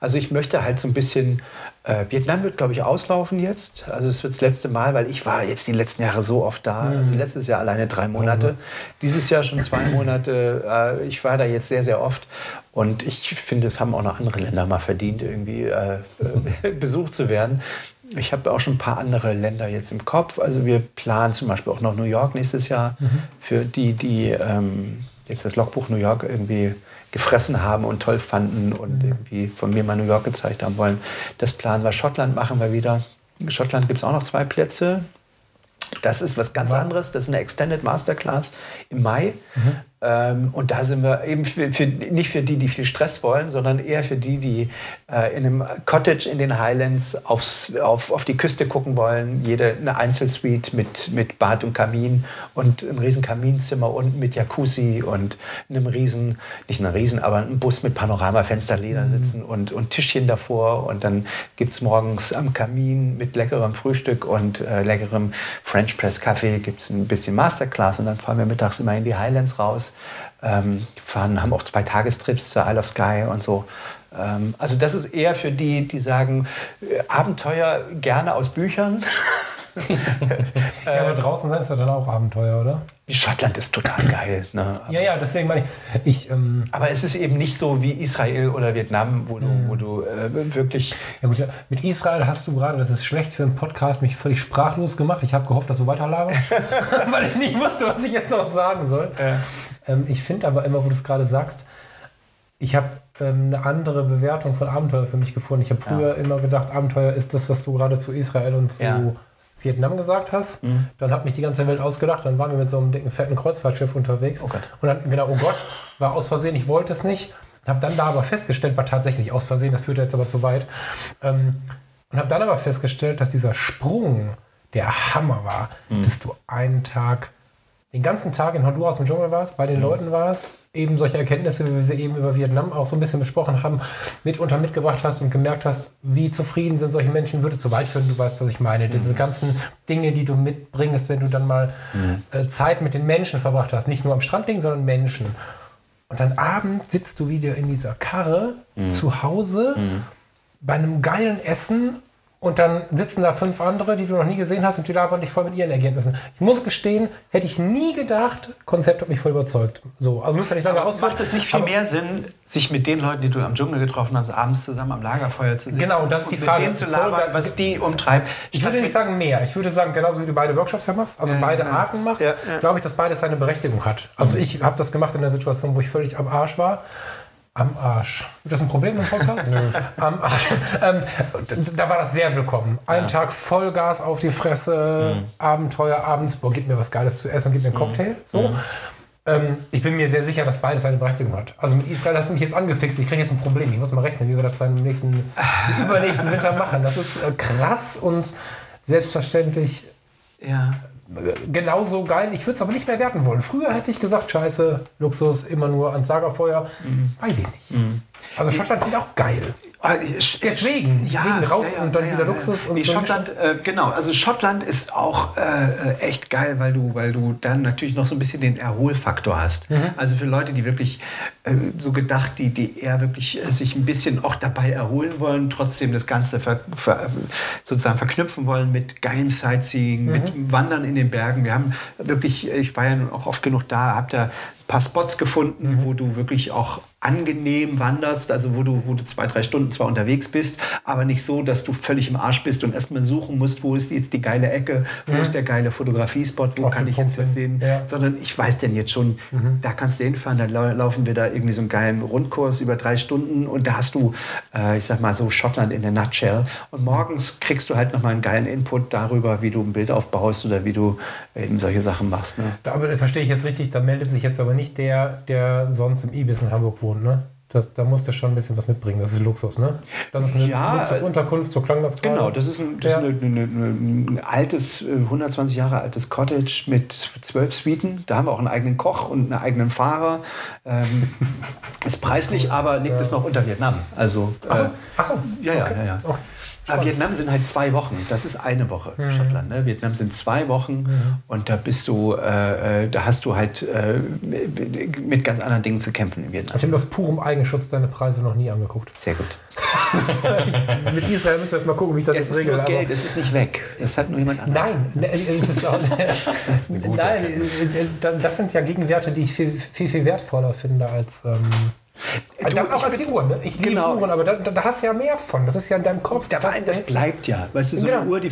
Also ich möchte halt so ein bisschen, äh, Vietnam wird glaube ich auslaufen jetzt. Also es wird das letzte Mal, weil ich war jetzt die letzten Jahre so oft da. Mhm. Also letztes Jahr alleine drei Monate, also. dieses Jahr schon zwei Monate. Äh, ich war da jetzt sehr, sehr oft. Und ich finde, es haben auch noch andere Länder mal verdient, irgendwie äh, besucht zu werden. Ich habe auch schon ein paar andere Länder jetzt im Kopf. Also wir planen zum Beispiel auch noch New York nächstes Jahr mhm. für die, die ähm, jetzt das Logbuch New York irgendwie gefressen haben und toll fanden und mhm. irgendwie von mir mal New York gezeigt haben wollen. Das planen wir. Schottland machen wir wieder. In Schottland gibt es auch noch zwei Plätze. Das ist was ganz anderes. Das ist eine Extended Masterclass im Mai. Mhm. Ähm, und da sind wir eben für, für, nicht für die, die viel Stress wollen, sondern eher für die, die äh, in einem Cottage in den Highlands aufs, auf, auf die Küste gucken wollen. Jede eine Einzelsuite mit, mit Bad und Kamin und ein riesen Kaminzimmer unten mit Jacuzzi und einem riesen, nicht einem riesen, aber ein Bus mit Panoramafenster, Leder mhm. sitzen und, und Tischchen davor. Und dann gibt es morgens am Kamin mit leckerem Frühstück und äh, leckerem French Press Kaffee gibt es ein bisschen Masterclass und dann fahren wir mittags immer in die Highlands raus ähm, fahren, haben auch zwei Tagestrips zur Isle of Skye und so. Ähm, also das ist eher für die, die sagen, äh, Abenteuer gerne aus Büchern. ja, aber draußen sein ist ja dann auch Abenteuer, oder? Schottland ist total geil. Ne? ja, ja, deswegen meine ich. ich ähm aber es ist eben nicht so wie Israel oder Vietnam, wo du, mhm. wo du äh, wirklich. Ja, gut, mit Israel hast du gerade, das ist schlecht für einen Podcast, mich völlig sprachlos gemacht. Ich habe gehofft, dass du weiterlagerst, weil ich nicht wusste, was ich jetzt noch sagen soll. Ja. Ähm, ich finde aber immer, wo du es gerade sagst, ich habe ähm, eine andere Bewertung von Abenteuer für mich gefunden. Ich habe früher ja. immer gedacht, Abenteuer ist das, was du gerade zu Israel und zu. Vietnam gesagt hast. Mhm. Dann hat mich die ganze Welt ausgedacht. Dann waren wir mit so einem dicken, fetten Kreuzfahrtschiff unterwegs. Oh und dann, genau, oh Gott, war aus Versehen, ich wollte es nicht. Habe dann da aber festgestellt, war tatsächlich aus Versehen, das führt jetzt aber zu weit. Ähm, und habe dann aber festgestellt, dass dieser Sprung der Hammer war, mhm. dass du einen Tag den ganzen Tag in Honduras im Dschungel warst, bei den mhm. Leuten warst, eben solche Erkenntnisse, wie wir sie eben über Vietnam auch so ein bisschen besprochen haben, mitunter mitgebracht hast und gemerkt hast, wie zufrieden sind solche Menschen, würde zu weit führen, du weißt, was ich meine. Mhm. Diese ganzen Dinge, die du mitbringst, wenn du dann mal mhm. äh, Zeit mit den Menschen verbracht hast, nicht nur am Strand liegen, sondern Menschen. Und dann abends sitzt du wieder in dieser Karre mhm. zu Hause mhm. bei einem geilen Essen und dann sitzen da fünf andere, die du noch nie gesehen hast und die labern dich voll mit ihren Ergebnissen. Ich muss gestehen, hätte ich nie gedacht, Konzept hat mich voll überzeugt. So, also müssen wir nicht lange ausführen. Macht es nicht viel mehr Sinn, sich mit den Leuten, die du am Dschungel getroffen hast, abends zusammen am Lagerfeuer zu sitzen? Genau, das ist die Frage. Mit denen zu labern, was die umtreibt. Ich würde nicht sagen mehr. Ich würde sagen, genauso wie du beide Workshops machst, also ja, beide ja. Arten machst, ja, glaube ich, dass beides seine Berechtigung hat. Also ich habe das gemacht in der Situation, wo ich völlig am Arsch war am Arsch. Ist das ein Problem im Podcast? Nö. Am Arsch. Ähm, da war das sehr willkommen. Ein ja. Tag Vollgas auf die Fresse, mhm. Abenteuer abends, boah, gib mir was Geiles zu essen und gib mir einen mhm. Cocktail. So. Mhm. Ähm, ich bin mir sehr sicher, dass beides seine Berechtigung hat. Also mit Israel hast du mich jetzt angefixt. Ich kriege jetzt ein Problem. Ich muss mal rechnen, wie wir das dann im nächsten, übernächsten Winter machen. Das ist äh, krass und selbstverständlich. Ja genauso geil. Ich würde es aber nicht mehr werten wollen. Früher hätte ich gesagt, scheiße, Luxus, immer nur ans Lagerfeuer. Mhm. Weiß ich nicht. Mhm. Also Schottland klingt auch geil. Ah, Deswegen, ja, wegen raus ja, ja, und dann wieder Luxus. Und nee, so Schottland, äh, genau. Also Schottland ist auch äh, echt geil, weil du, weil du dann natürlich noch so ein bisschen den Erholfaktor hast. Mhm. Also für Leute, die wirklich äh, so gedacht, die, die eher wirklich äh, sich ein bisschen auch dabei erholen wollen, trotzdem das Ganze ver, ver, sozusagen verknüpfen wollen mit geilem Sightseeing, mhm. mit Wandern in den Bergen. Wir haben wirklich, ich war ja auch oft genug da, habt da ein paar Spots gefunden, mhm. wo du wirklich auch angenehm wanderst, also wo du, wo du zwei, drei Stunden zwar unterwegs bist, aber nicht so, dass du völlig im Arsch bist und erstmal suchen musst, wo ist jetzt die geile Ecke, wo Mhm. ist der geile Fotografiespot, wo Auf kann ich Punkt jetzt was sehen, Ja. sondern ich weiß denn jetzt schon, da kannst du hinfahren, dann lau- laufen wir da irgendwie so einen geilen Rundkurs über drei Stunden und da hast du, äh, ich sag mal so Schottland in der Nutshell und morgens kriegst du halt nochmal einen geilen Input darüber, wie du ein Bild aufbaust oder wie du eben solche Sachen machst. Ne? Da, aber verstehe ich jetzt richtig, da meldet sich jetzt aber nicht der, der sonst im Ibis in Hamburg wohnt, ne? Das, da musst du schon ein bisschen was mitbringen. Das ist Luxus, ne? Das ist eine Ja, Luxusunterkunft, so klang das gerade. Genau, das ist ein, das Ja. ist eine, eine, eine, ein altes, äh, 120 Jahre altes Cottage mit zwölf Suiten. Da haben wir auch einen eigenen Koch und einen eigenen Fahrer. Ähm, ist preislich, aber liegt es noch unter Vietnam. Also, Achso, äh, achso. ja, ja, okay. ja, ja. Okay. Aber Vietnam sind halt zwei Wochen. Das ist eine Woche, Schottland. Ne? Vietnam sind zwei Wochen und da bist du, äh, äh, da hast du halt äh, mit ganz anderen Dingen zu kämpfen in Vietnam. Ich habe aus purem Eigenschutz deine Preise noch nie angeguckt. Sehr gut. Mit Israel müssen wir jetzt mal gucken, wie ich das jetzt ist regel. nur aber- Geld, es ist nicht weg. Es hat nur jemand anderes. Nein, ne, es ist auch, nein, äh, das sind ja Gegenwerte, die ich viel, viel, viel wertvoller finde als. Ähm, Du, auch als die Uhren. Ne? Ich liebe Genau. Uhren, aber da, da, hast du ja mehr von. Das ist ja in deinem Kopf. Der Wein, das bleibt ja. Weißt du, so Genau. eine Uhr, die,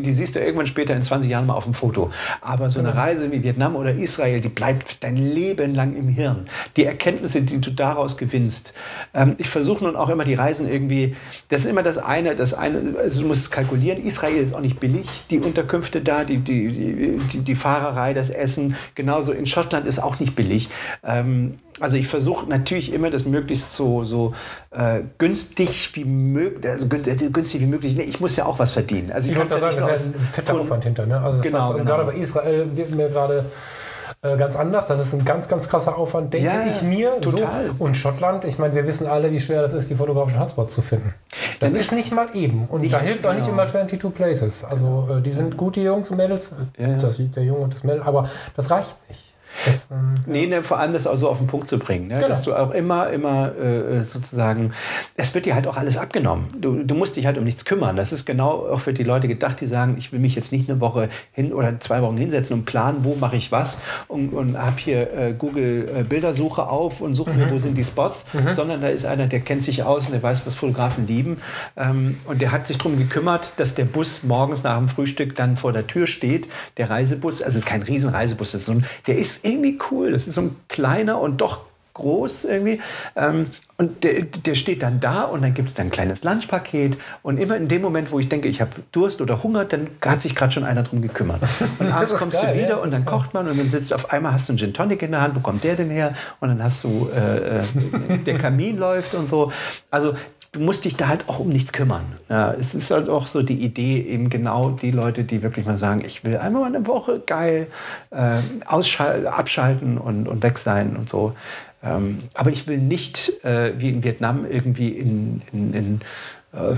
die, siehst du irgendwann später in 20 Jahren mal auf dem Foto. Aber so eine Reise wie Vietnam oder Israel, die bleibt dein Leben lang im Hirn. Die Erkenntnisse, die du daraus gewinnst. Ähm, ich versuche nun auch immer die Reisen irgendwie, das ist immer das eine, das eine, also du musst es kalkulieren. Israel ist auch nicht billig, die Unterkünfte da, die, die, die, die Fahrerei, das Essen. Genauso in Schottland ist auch nicht billig. Ähm, also ich versuche natürlich immer das möglichst so, so äh, günstig wie möglich, also äh, günstig wie möglich. Nee, ich muss ja auch was verdienen. Also Ich kann's wollte ja sagen, nicht das ist ja ein fetter Aufwand hinter. Ne? Also, Genau, heißt, also genau. gerade bei Israel wird mir gerade äh, ganz anders. Das ist ein ganz, ganz krasser Aufwand, denke Ja, ich mir. total. So. Und Schottland, ich meine, wir wissen alle, wie schwer das ist, die fotografischen Hotspots zu finden. Das ist nicht mal eben. Und Nicht- da hilft auch nicht genau. immer 22 Places. Also äh, die sind gut, die Jungs und Mädels. Ja, ja. Das der Junge und das Mädel. Aber das reicht nicht. Das, ähm, Nee, ne, vor allem das auch so auf den Punkt zu bringen. Ne? Genau. Dass du auch immer, immer äh, sozusagen, es wird dir halt auch alles abgenommen. Du, du musst dich halt um nichts kümmern. Das ist genau auch für die Leute gedacht, die sagen, ich will mich jetzt nicht eine Woche hin oder zwei Wochen hinsetzen und planen, wo mache ich was und, und habe hier äh, Google äh, Bildersuche auf und suche mir, wo sind die Spots, sondern da ist einer, der kennt sich aus und der weiß, was Fotografen lieben. Ähm, und der hat sich darum gekümmert, dass der Bus morgens nach dem Frühstück dann vor der Tür steht, der Reisebus, also es ist kein Riesenreisebus, das ist so ein, der ist irgendwie cool, das ist so ein kleiner und doch groß irgendwie. Ähm, und der, der steht dann da und dann gibt es dann ein kleines Lunchpaket. Und immer in dem Moment, wo ich denke, ich habe Durst oder Hunger, dann hat sich gerade schon einer drum gekümmert. Und abends kommst geil, du wieder ja, und dann geil. kocht man und dann sitzt auf einmal, hast du einen Gin Tonic in der Hand, wo kommt der denn her? Und dann hast du, äh, äh, der Kamin läuft und so. Also du musst dich da halt auch um nichts kümmern. Ja, es ist halt auch so die Idee, eben genau die Leute, die wirklich mal sagen, ich will einmal mal eine Woche geil äh, ausschal- abschalten und, und weg sein und so. Ähm, aber ich will nicht äh, wie in Vietnam irgendwie in, in, in äh,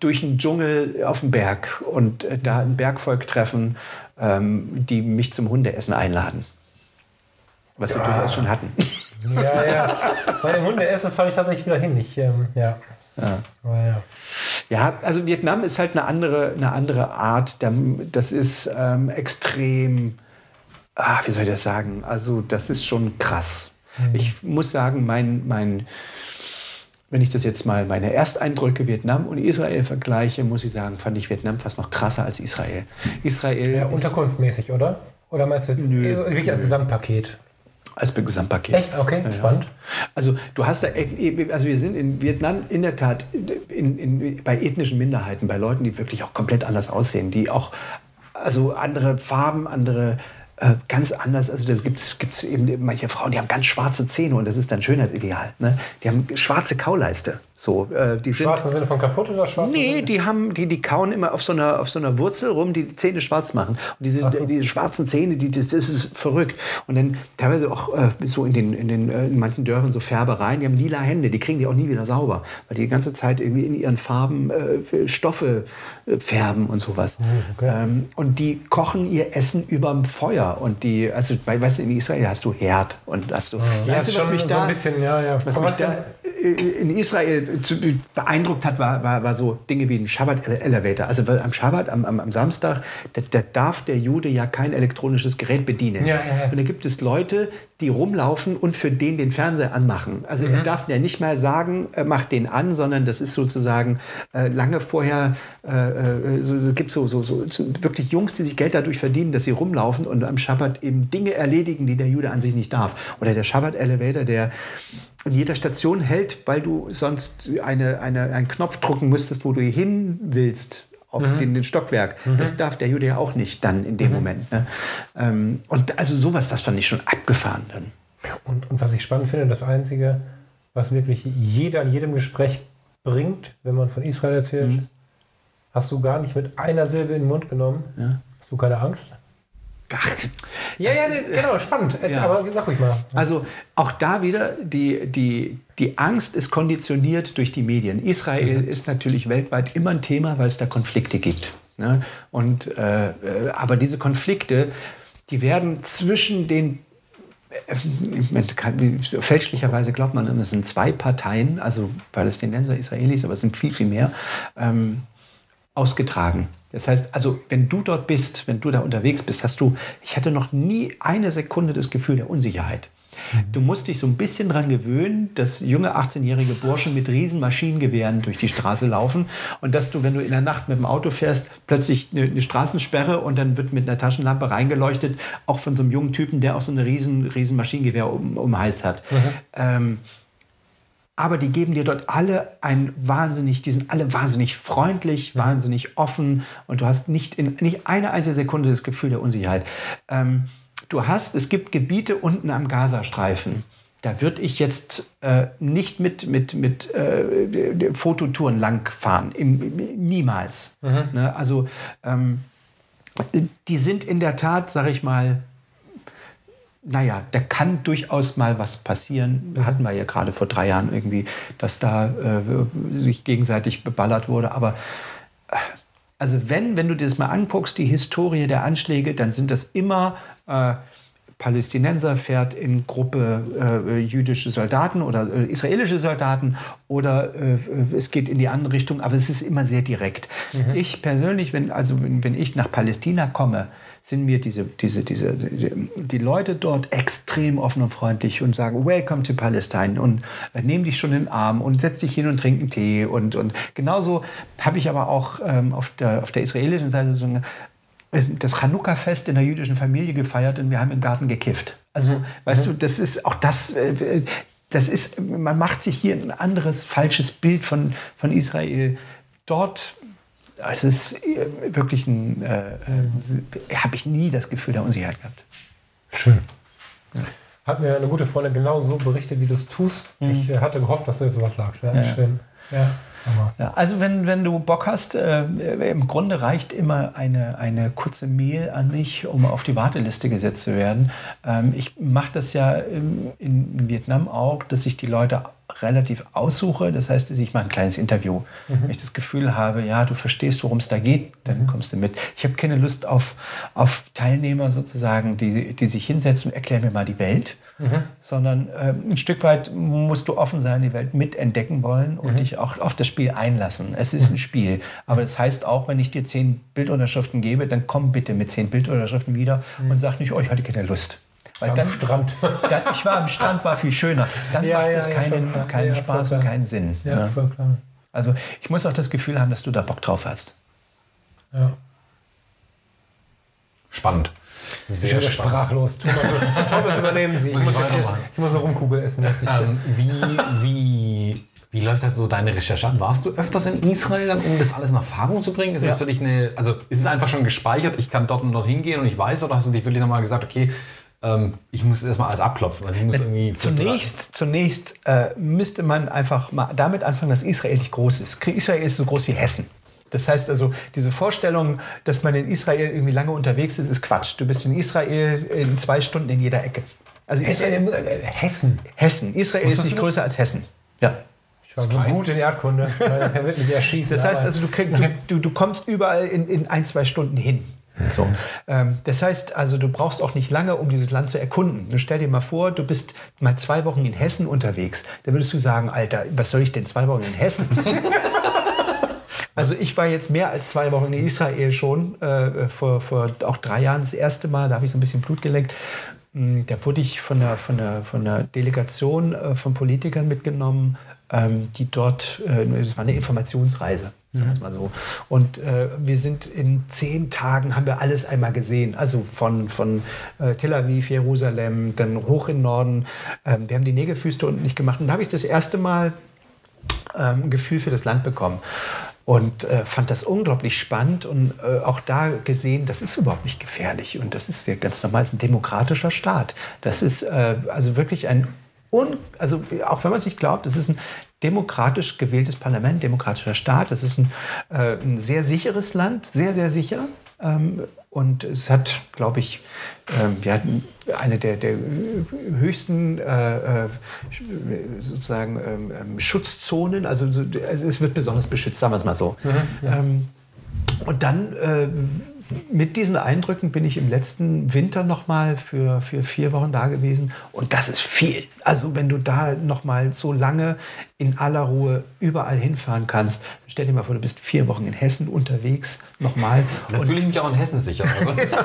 durch den Dschungel auf den Berg und äh, da ein Bergvolk treffen, ähm, die mich zum Hundeessen einladen. Was wir durchaus schon hatten. Ja, ja. Bei dem Hundeessen fahre ich tatsächlich wieder hin. Ich, ähm, ja. Ja. Ja. Ja, also Vietnam ist halt eine andere, eine andere Art. Das ist ähm, extrem, ah, wie soll ich das sagen? Also das ist schon krass. Ich muss sagen, mein, mein, wenn ich das jetzt mal meine Ersteindrücke Vietnam und Israel vergleiche, muss ich sagen, fand ich Vietnam fast noch krasser als Israel. Israel ja ist unterkunftmäßig, oder? Oder meinst du jetzt Nö. wirklich als Gesamtpaket? Als Gesamtpaket. Echt? Okay, spannend. Also du hast da, also wir sind in Vietnam in der Tat in, in, bei ethnischen Minderheiten, bei Leuten, die wirklich auch komplett anders aussehen, die auch also andere Farben, andere äh, ganz anders. Also da gibt es eben manche Frauen, die haben ganz schwarze Zähne und das ist dann Schönheitsideal. Ne? Die haben schwarze Kauleiste. So, äh, die sind, Schwarz im Sinne von kaputt oder schwarz? Nee, die haben, die, die kauen immer auf so einer, auf so einer Wurzel rum, die die Zähne schwarz machen. Und diese, so. diese schwarzen Zähne, die, das, das ist verrückt. Und dann teilweise auch äh, so in den, in den, äh, in manchen Dörfern so Färbereien, die haben lila Hände, die kriegen die auch nie wieder sauber. Weil die die ganze Zeit irgendwie in ihren Farben äh, Stoffe färben und sowas. okay. ähm, und die kochen ihr Essen überm Feuer. Und die, also bei, weißt du, in Israel hast du Herd und hast du. Ja, Das ist Einzige, was schon mich so da, ein bisschen, ja, ja. was mich was da denn- in Israel beeindruckt hat, war, war, war so Dinge wie ein Shabbat-Elevator. Also am Shabbat, am, am, am Samstag, da, da, darf der Jude ja kein elektronisches Gerät bedienen. Ja, ja, ja. Und da gibt es Leute, die rumlaufen und für den den Fernseher anmachen. Also mhm. er darf ja nicht mal sagen, äh, mach den an, sondern das ist sozusagen äh, lange vorher, äh, äh so, es gibt so, so, so, so, wirklich Jungs, die sich Geld dadurch verdienen, dass sie rumlaufen und am Schabbat eben Dinge erledigen, die der Jude an sich nicht darf. Oder der Schabbat-Elevator, der in jeder Station hält, weil du sonst eine, eine, einen Knopf drücken müsstest, wo du hin willst mhm. den, den, Stockwerk. Mhm. Das darf der Jude ja auch nicht dann in dem mhm. Moment. Ne? Ähm, und also sowas, das fand ich schon abgefahren dann. Und, und was ich spannend finde, das Einzige, was wirklich jeder in jedem Gespräch bringt, wenn man von Israel erzählt, mhm. hast du gar nicht mit einer Silbe in den Mund genommen. Ja. Hast du keine Angst? Ach, ja, ja, genau, spannend. Jetzt, ja. Aber sag ruhig mal. Also auch da wieder, die, die, die Angst ist konditioniert durch die Medien. Israel mhm. ist natürlich weltweit immer ein Thema, weil es da Konflikte gibt. Ne? Und, äh, aber diese Konflikte, die werden zwischen den fälschlicherweise glaubt man, es sind zwei Parteien, also Palästinenser, Israelis, aber es sind viel, viel mehr, ähm, ausgetragen. Das heißt, also wenn du dort bist, wenn du da unterwegs bist, hast du, ich hatte noch nie eine Sekunde das Gefühl der Unsicherheit. Du musst dich so ein bisschen daran gewöhnen, dass junge 18-jährige Burschen mit riesen Maschinengewehren durch die Straße laufen und dass du, wenn du in der Nacht mit dem Auto fährst, plötzlich eine, eine Straßensperre und dann wird mit einer Taschenlampe reingeleuchtet, auch von so einem jungen Typen, der auch so ein riesen, riesen Maschinengewehr um, um den Hals hat. Mhm. Ähm, aber die geben dir dort alle ein wahnsinnig, die sind alle wahnsinnig freundlich, wahnsinnig offen und du hast nicht in nicht eine einzige Sekunde das Gefühl der Unsicherheit. Ähm, du hast, es gibt Gebiete unten am Gazastreifen, da würde ich jetzt äh, nicht mit, mit, mit äh, Fototouren langfahren, Im, niemals. Mhm. Ne? Also ähm, die sind in der Tat, sag ich mal, naja, da kann durchaus mal was passieren. Hatten wir ja gerade vor drei Jahren irgendwie, dass da äh, sich gegenseitig beballert wurde. Aber äh, also wenn, wenn du dir das mal anguckst, die Historie der Anschläge, dann sind das immer äh, Palästinenser fährt in Gruppe äh, jüdische Soldaten oder äh, israelische Soldaten oder äh, es geht in die andere Richtung, aber es ist immer sehr direkt. Mhm. Ich persönlich, wenn, also wenn, wenn ich nach Palästina komme, sind mir diese, diese, diese, die, Leute dort extrem offen und freundlich und sagen, Welcome to Palestine und äh, nehmen dich schon in den Arm und setz dich hin und trink einen Tee. Und, und genauso habe ich aber auch ähm, auf, der, auf der israelischen Seite so äh, das Chanukka-Fest in der jüdischen Familie gefeiert und wir haben im Garten gekifft. Also, mhm. weißt du, das ist auch das, äh, das ist, man macht sich hier ein anderes falsches Bild von, von Israel. Dort es ist äh, wirklich ein, äh, äh, habe ich nie das Gefühl der Unsicherheit gehabt. Schön. Ja. Hat mir eine gute Freundin genau so berichtet, wie du es tust. Mhm. Ich äh, hatte gehofft, dass du jetzt sowas sagst. Ja, ja. Schön. Ja. Ja, also wenn, wenn du Bock hast, äh, im Grunde reicht immer eine, eine kurze Mail an mich, um auf die Warteliste gesetzt zu werden. Ähm, ich mache das ja in, in Vietnam auch, dass ich die Leute relativ aussuche. Das heißt, ich mache ein kleines Interview. Mhm. Wenn ich das Gefühl habe, ja, du verstehst, worum es da geht, dann mhm. kommst du mit. Ich habe keine Lust auf, auf Teilnehmer sozusagen, die, die sich hinsetzen und erklären mir mal die Welt. Mhm. Sondern äh, ein Stück weit musst du offen sein, die Welt mitentdecken wollen und mhm. dich auch auf das Spiel einlassen. Es ist ein mhm. Spiel. Aber das heißt auch, wenn ich dir zehn Bildunterschriften gebe, dann komm bitte mit zehn Bildunterschriften wieder mhm. und sag nicht, oh, ich hatte keine Lust. Weil dann, am Strand. Dann, ich war am Strand, war viel schöner. Dann ja, macht ja, es keinen, ja, keinen Spaß und keinen Sinn. Ja, ne? voll klar. Also ich muss auch das Gefühl haben, dass du da Bock drauf hast. Ja. Spannend. Sehr ich bin sprachlos. Thomas, übernehmen Sie. Ich muss, jetzt, ich muss eine Rumkugel essen. Ähm, wie, wie, wie läuft das so deine Recherche an? Warst du öfters in Israel, dann, um das alles in Erfahrung zu bringen? Ist ja. es für dich eine, also ist es einfach schon gespeichert, ich kann dort und dort hingehen und ich weiß, oder hast du dich wirklich nochmal gesagt, okay, ähm, ich muss erstmal alles abklopfen. Also ich muss irgendwie zunächst zunächst äh, müsste man einfach mal damit anfangen, dass Israel nicht groß ist. Israel ist so groß wie Hessen. Das heißt also, diese Vorstellung, dass man in Israel irgendwie lange unterwegs ist, ist Quatsch. Du bist in Israel in zwei Stunden in jeder Ecke. Also Israel, äh, Hessen. Hessen. Israel ist nicht größer als Hessen. Ja. Ich war so gut in Erdkunde. Er wird mich erschießen. Das heißt also, du, krieg, du, du, du kommst überall in, in ein, zwei Stunden hin. So. Ähm, das heißt also, du brauchst auch nicht lange, um dieses Land zu erkunden. Nun stell dir mal vor, du bist mal zwei Wochen in Hessen unterwegs. Da würdest du sagen, Alter, was soll ich denn zwei Wochen in Hessen? Also ich war jetzt mehr als zwei Wochen in Israel schon, äh, vor, vor auch drei Jahren das erste Mal, da habe ich so ein bisschen Blut geleckt. Mm, Da wurde ich von der, von der, von der Delegation äh, von Politikern mitgenommen, ähm, die dort, äh, das war eine Informationsreise, sagen wir es mal so. Und äh, wir sind in zehn Tagen, haben wir alles einmal gesehen. Also von, von äh, Tel Aviv, Jerusalem, dann hoch in den Norden. Ähm, wir haben die Negerfüße unten nicht gemacht. Und da habe ich das erste Mal ähm, ein Gefühl für das Land bekommen. Und äh, fand das unglaublich spannend und äh, auch da gesehen, das ist überhaupt nicht gefährlich. Und das ist ja ganz normal, es ist ein demokratischer Staat. Das ist äh, also wirklich ein, un also auch wenn man es nicht glaubt, es ist ein demokratisch gewähltes Parlament, demokratischer Staat. Es ist ein, äh, ein sehr sicheres Land, sehr, sehr sicher. Ähm, und es hat, glaube ich, ähm, ja, eine der, der höchsten äh, äh, sozusagen ähm, ähm, Schutzzonen. Also, so- also es wird besonders beschützt, sagen wir es mal so. Ähm, und dann äh, mit diesen Eindrücken bin ich im letzten Winter noch mal für, für vier Wochen da gewesen. Und das ist viel. Also wenn du da noch mal so lange in aller Ruhe überall hinfahren kannst, stell dir mal vor, du bist vier Wochen in Hessen unterwegs nochmal. Dann fühle ich mich auch in Hessen sicher.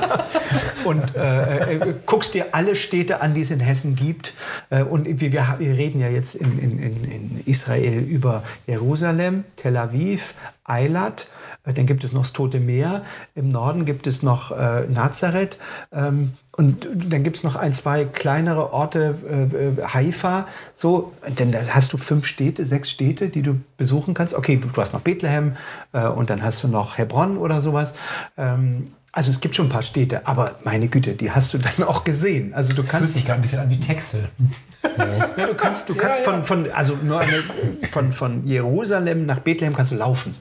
Und äh, äh, guckst dir alle Städte an, die es in Hessen gibt. Äh, und wir, wir, wir reden ja jetzt in, in, in Israel über Jerusalem, Tel Aviv, Eilat. Äh, Dann gibt es noch das Tote Meer. Im Norden gibt es noch äh, Nazareth. Ähm, und dann gibt es noch ein, zwei kleinere Orte, äh, äh, Haifa. So, denn da hast du fünf Städte, sechs Städte, die du besuchen kannst. Okay, du hast noch Bethlehem äh, und dann hast du noch Hebron oder sowas. Ähm, also es gibt schon ein paar Städte, aber meine Güte, die hast du dann auch gesehen. Also du Das fühlt kannst, sich gerade ein bisschen an wie Texel. ja, du kannst, du kannst von, von, also nur eine, von, von Jerusalem nach Bethlehem kannst du laufen.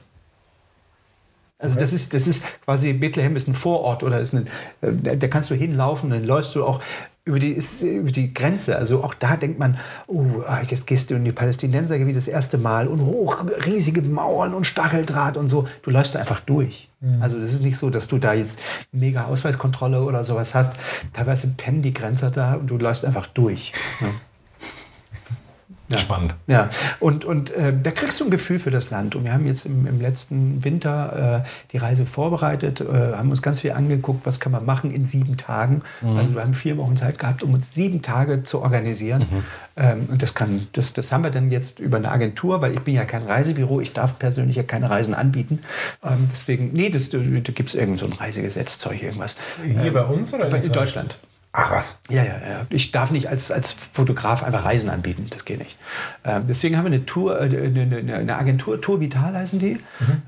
Also das ist, das ist quasi, Bethlehem ist ein Vorort oder ist ein, äh, da kannst du hinlaufen, dann läufst du auch über die, ist, über die Grenze. Also auch da denkt man, oh, ah, jetzt gehst du in die Palästinensergebiete das erste Mal und hoch, riesige Mauern und Stacheldraht und so. Du läufst da einfach durch. Also das ist nicht so, dass du da jetzt mega Ausweiskontrolle oder sowas hast. Teilweise pennen die Grenzer da und du läufst einfach durch. Ja. Spannend. Ja, und, und äh, da kriegst du ein Gefühl für das Land. Und wir haben jetzt im, im letzten Winter äh, die Reise vorbereitet, äh, haben uns ganz viel angeguckt, was kann man machen in sieben Tagen. Also wir haben vier Wochen Zeit gehabt, um uns sieben Tage zu organisieren. Ähm, und das, kann, das, das haben wir dann jetzt über eine Agentur, weil ich bin ja kein Reisebüro, ich darf persönlich ja keine Reisen anbieten. Ähm, deswegen, nee, das, da, da gibt es irgend so ein Reisegesetzzeug, irgendwas. Hier bei uns oder in Bei, in? Deutschland. Ach was. Ja, ja, ja. Ich darf nicht als, als Fotograf einfach Reisen anbieten. Das geht nicht. Ähm, deswegen haben wir eine Tour, äh, eine, eine, Agentur, Tour Vital heißen die.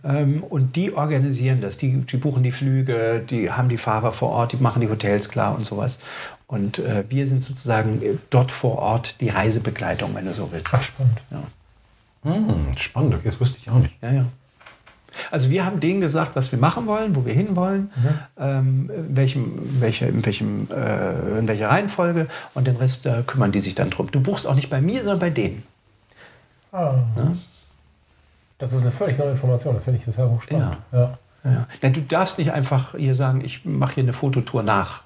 Ähm, und die organisieren das. Die, die buchen die Flüge, die haben die Fahrer vor Ort, die machen die Hotels klar und sowas. Und äh, wir sind sozusagen äh, dort vor Ort die Reisebegleitung, wenn du so willst. Ach, spannend. Ja. Hm, spannend, okay, das wusste ich auch nicht. Ja, ja. Also wir haben denen gesagt, was wir machen wollen, wo wir hinwollen, ähm, in, welchem, welche, in, welchem, äh, in welcher Reihenfolge und den Rest äh, kümmern die sich dann drum. Du buchst auch nicht bei mir, sondern bei denen. Ah. Das ist eine völlig neue Information. Das finde ich total hochspannend. Ja. Ja. Ja, du darfst nicht einfach hier sagen, ich mache hier eine Fototour nach.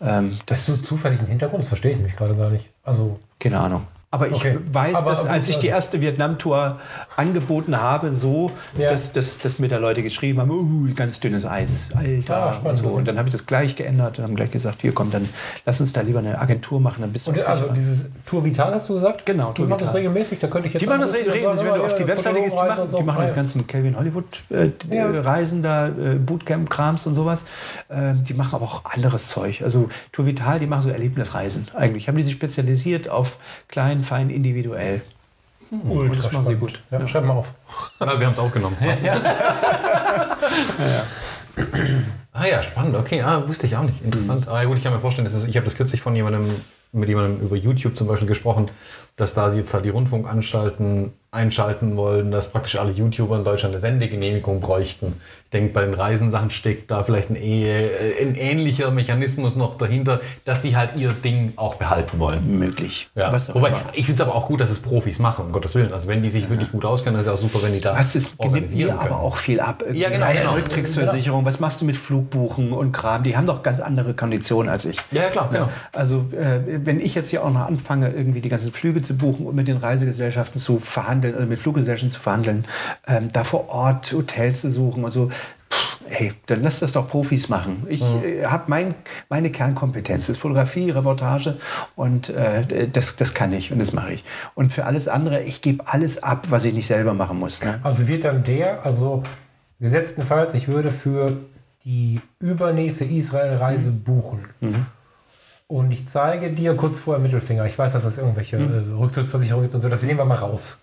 Ähm, Das das ist so zufällig ein Hintergrund, das verstehe ich nämlich gerade gar nicht. Also, keine Ahnung. Aber ich Okay. weiß, Aber- dass als ich die erste Vietnam-Tour angeboten habe, so, Ja. dass, dass, dass mir da Leute geschrieben haben, uh, ganz dünnes Eis, Alter. Ah, und, so. und dann habe ich das gleich geändert und haben gleich gesagt, hier komm, dann lass uns da lieber eine Agentur machen, dann bist du und also sicher. dieses Tour Vital hast du gesagt? Genau, Die Tour machen das regelmäßig, da könnte ich jetzt Die machen das regelmäßig, sagen, wenn du auf die ja, Webseite gehst, die machen, so. die machen Ah, die ja. ganzen Calvin Hollywood äh, Ja. äh, da, äh, Bootcamp-Krams und sowas. Ähm, die machen aber auch anderes Zeug. Also Tour Vital, die machen so Erlebnisreisen. Eigentlich haben die sich spezialisiert auf klein, fein, individuell. Ultra das machen sie gut. Ja, Ja. Schreib mal auf. Ah, wir haben es aufgenommen. Passt. Ah ja, spannend, okay. Ah, wusste ich auch nicht. Interessant. Ah ja, gut, ich kann mir vorstellen, das ist, ich habe das kürzlich von jemandem, mit jemandem über YouTube zum Beispiel gesprochen, dass da sie jetzt halt die Rundfunkanstalten einschalten wollen, dass praktisch alle YouTuber in Deutschland eine Sendegenehmigung bräuchten. Ich denke, bei den Reisensachen steckt da vielleicht ein, äh, ein ähnlicher Mechanismus noch dahinter, dass die halt ihr Ding auch behalten wollen. Möglich. Ja. Wobei, ich finde es aber auch gut, dass es Profis machen, um Gottes Willen. Also wenn die sich wirklich gut auskennen, ist es auch super, wenn die da Was ist, nimmt mir aber auch viel ab. Ja, genau, genau. Rücktrittsversicherung, was machst du mit Flugbuchen und Kram? Die haben doch ganz andere Konditionen als ich. Ja, klar, genau. Also äh, wenn ich jetzt hier auch noch anfange, irgendwie die ganzen Flüge zu buchen und mit den Reisegesellschaften zu verhandeln, oder mit Fluggesellschaften zu verhandeln, ähm, da vor Ort Hotels zu suchen und so, pff, hey, dann lass das doch Profis machen. Ich Mhm. äh, habe mein, meine Kernkompetenz, das ist Fotografie, Reportage und äh, das, das kann ich und das mache ich. Und für alles andere, ich gebe alles ab, was ich nicht selber machen muss. Ne? Also wird dann der, also gesetztenfalls, ich würde für die übernächste Israel-Reise buchen. Und ich zeige dir kurz vorher Mittelfinger. Ich weiß, dass es irgendwelche äh, Rücktrittsversicherungen gibt und so. Das nehmen wir mal raus.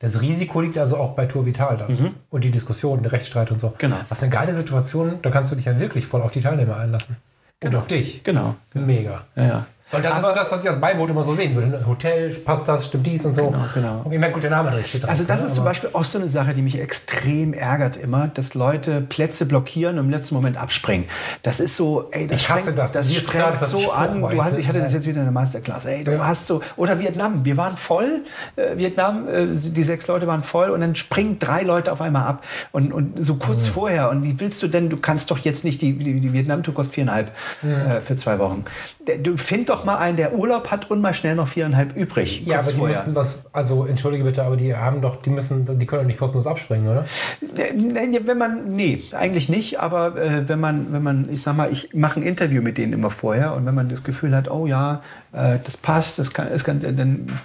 Das Risiko liegt also auch bei Tour Vital dann. Und die Diskussion, der Rechtsstreit und so. Genau. Was eine geile Situation, da kannst du dich ja wirklich voll auf die Teilnehmer einlassen. Und auf dich. Genau. Mega. Ja, ja. Und das ist so das, was ich als Beiboot immer so sehen würde. ne? Hotel, passt das, stimmt dies und so. Genau, genau. Und ich meine, gut, der Name drin steht drauf, Also das ist zum Aber- Beispiel auch so eine Sache, die mich extrem ärgert immer, dass Leute Plätze blockieren und im letzten Moment abspringen. Das ist so, ey, das Ich hasse sprengt- das. Das dass das so an. Du hast, ich hatte das jetzt wieder in der Masterclass. Ey, du Ja. hast so, oder Vietnam, wir waren voll, äh, Vietnam, äh, die sechs Leute waren voll und dann springen drei Leute auf einmal ab. Und, und so kurz Mhm. vorher. Und wie willst du denn, du kannst doch jetzt nicht, die, die, die Vietnam-Tour kostet viereinhalb Mhm. äh, für zwei Wochen. Du find doch mal einen, der Urlaub hat und mal schnell noch viereinhalb übrig. Ja, aber die vorher. müssen das, also entschuldige bitte, aber die haben doch, die müssen, die können doch nicht kostenlos abspringen, oder? Äh, nee, Wenn man, nee, eigentlich nicht, aber äh, wenn man, wenn man, ich sag mal, ich mache ein Interview mit denen immer vorher und wenn man das Gefühl hat, oh ja, äh, das passt, das kann, das kann dann.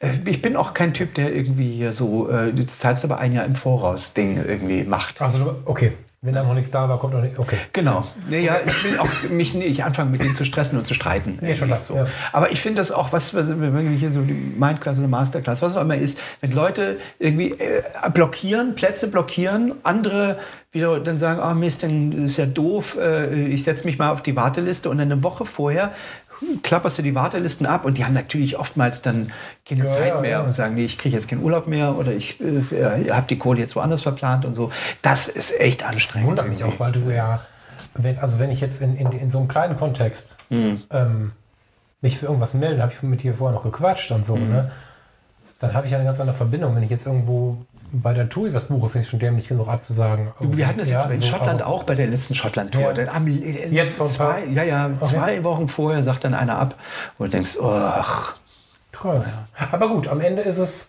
Äh, ich bin auch kein Typ, der irgendwie hier so, äh, das zahlst aber ein Jahr im Voraus Ding irgendwie macht. Also, du- okay. Wenn da noch nichts da war, kommt noch nicht. Okay. Genau. Nee, ja, ich will auch mich nicht anfangen, mit denen zu stressen und zu streiten. Nee, schon klar, so. ja. Aber ich finde das auch, was, wenn wir hier so die Mindclass oder Masterclass, was auch immer ist, wenn Leute irgendwie äh, blockieren, Plätze blockieren, andere wieder dann sagen, ah Mist, dann ist ja doof, äh, ich setze mich mal auf die Warteliste und dann eine Woche vorher klapperst du die Wartelisten ab und die haben natürlich oftmals dann keine Ja, Zeit ja, mehr ja. und sagen, nee, ich kriege jetzt keinen Urlaub mehr oder ich äh, habe die Kohle jetzt woanders verplant und so. Das ist echt anstrengend. Wundert mich auch, weil du ja, wenn, also wenn ich jetzt in, in, in so einem kleinen Kontext Mhm. ähm, mich für irgendwas melde, habe ich mit dir vorher noch gequatscht und so, Mhm. ne? Dann habe ich ja eine ganz andere Verbindung. Wenn ich jetzt irgendwo bei der TUI was buche, finde ich schon dämlich genug abzusagen. Wir hatten das Ja, jetzt in so, Schottland aber- auch bei der letzten Schottland-Tour. Ja. Am- äh, Jetzt vor zwei, ja, ja, Okay. zwei Wochen vorher sagt dann einer ab und du denkst, ach, Krass. Aber gut, am Ende ist es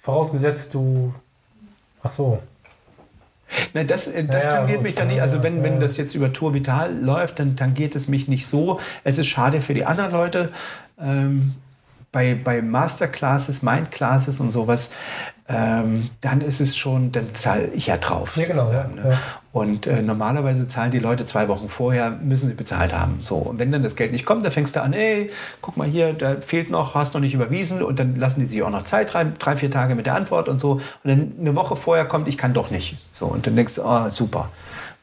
vorausgesetzt, du. Ach so. Nein, das, äh, das Ja, ja, tangiert gut. mich dann nicht. Ja, Also ja, wenn, wenn ja. das jetzt über Tour Vital läuft, dann tangiert es mich nicht so. Es ist schade für die anderen Leute. Ähm, bei, bei Masterclasses, Mindclasses und sowas, ähm, dann ist es schon, dann zahle ich ja drauf. Ja, genau, ja, ne? ja. Und äh, normalerweise zahlen die Leute zwei Wochen vorher, müssen sie bezahlt haben. So. Und wenn dann das Geld nicht kommt, dann fängst du an, ey, guck mal hier, da fehlt noch, hast noch nicht überwiesen. Und dann lassen die sich auch noch Zeit, drei, drei vier Tage mit der Antwort und so. Und dann eine Woche vorher kommt, ich kann doch nicht. So. Und dann denkst du, oh, super.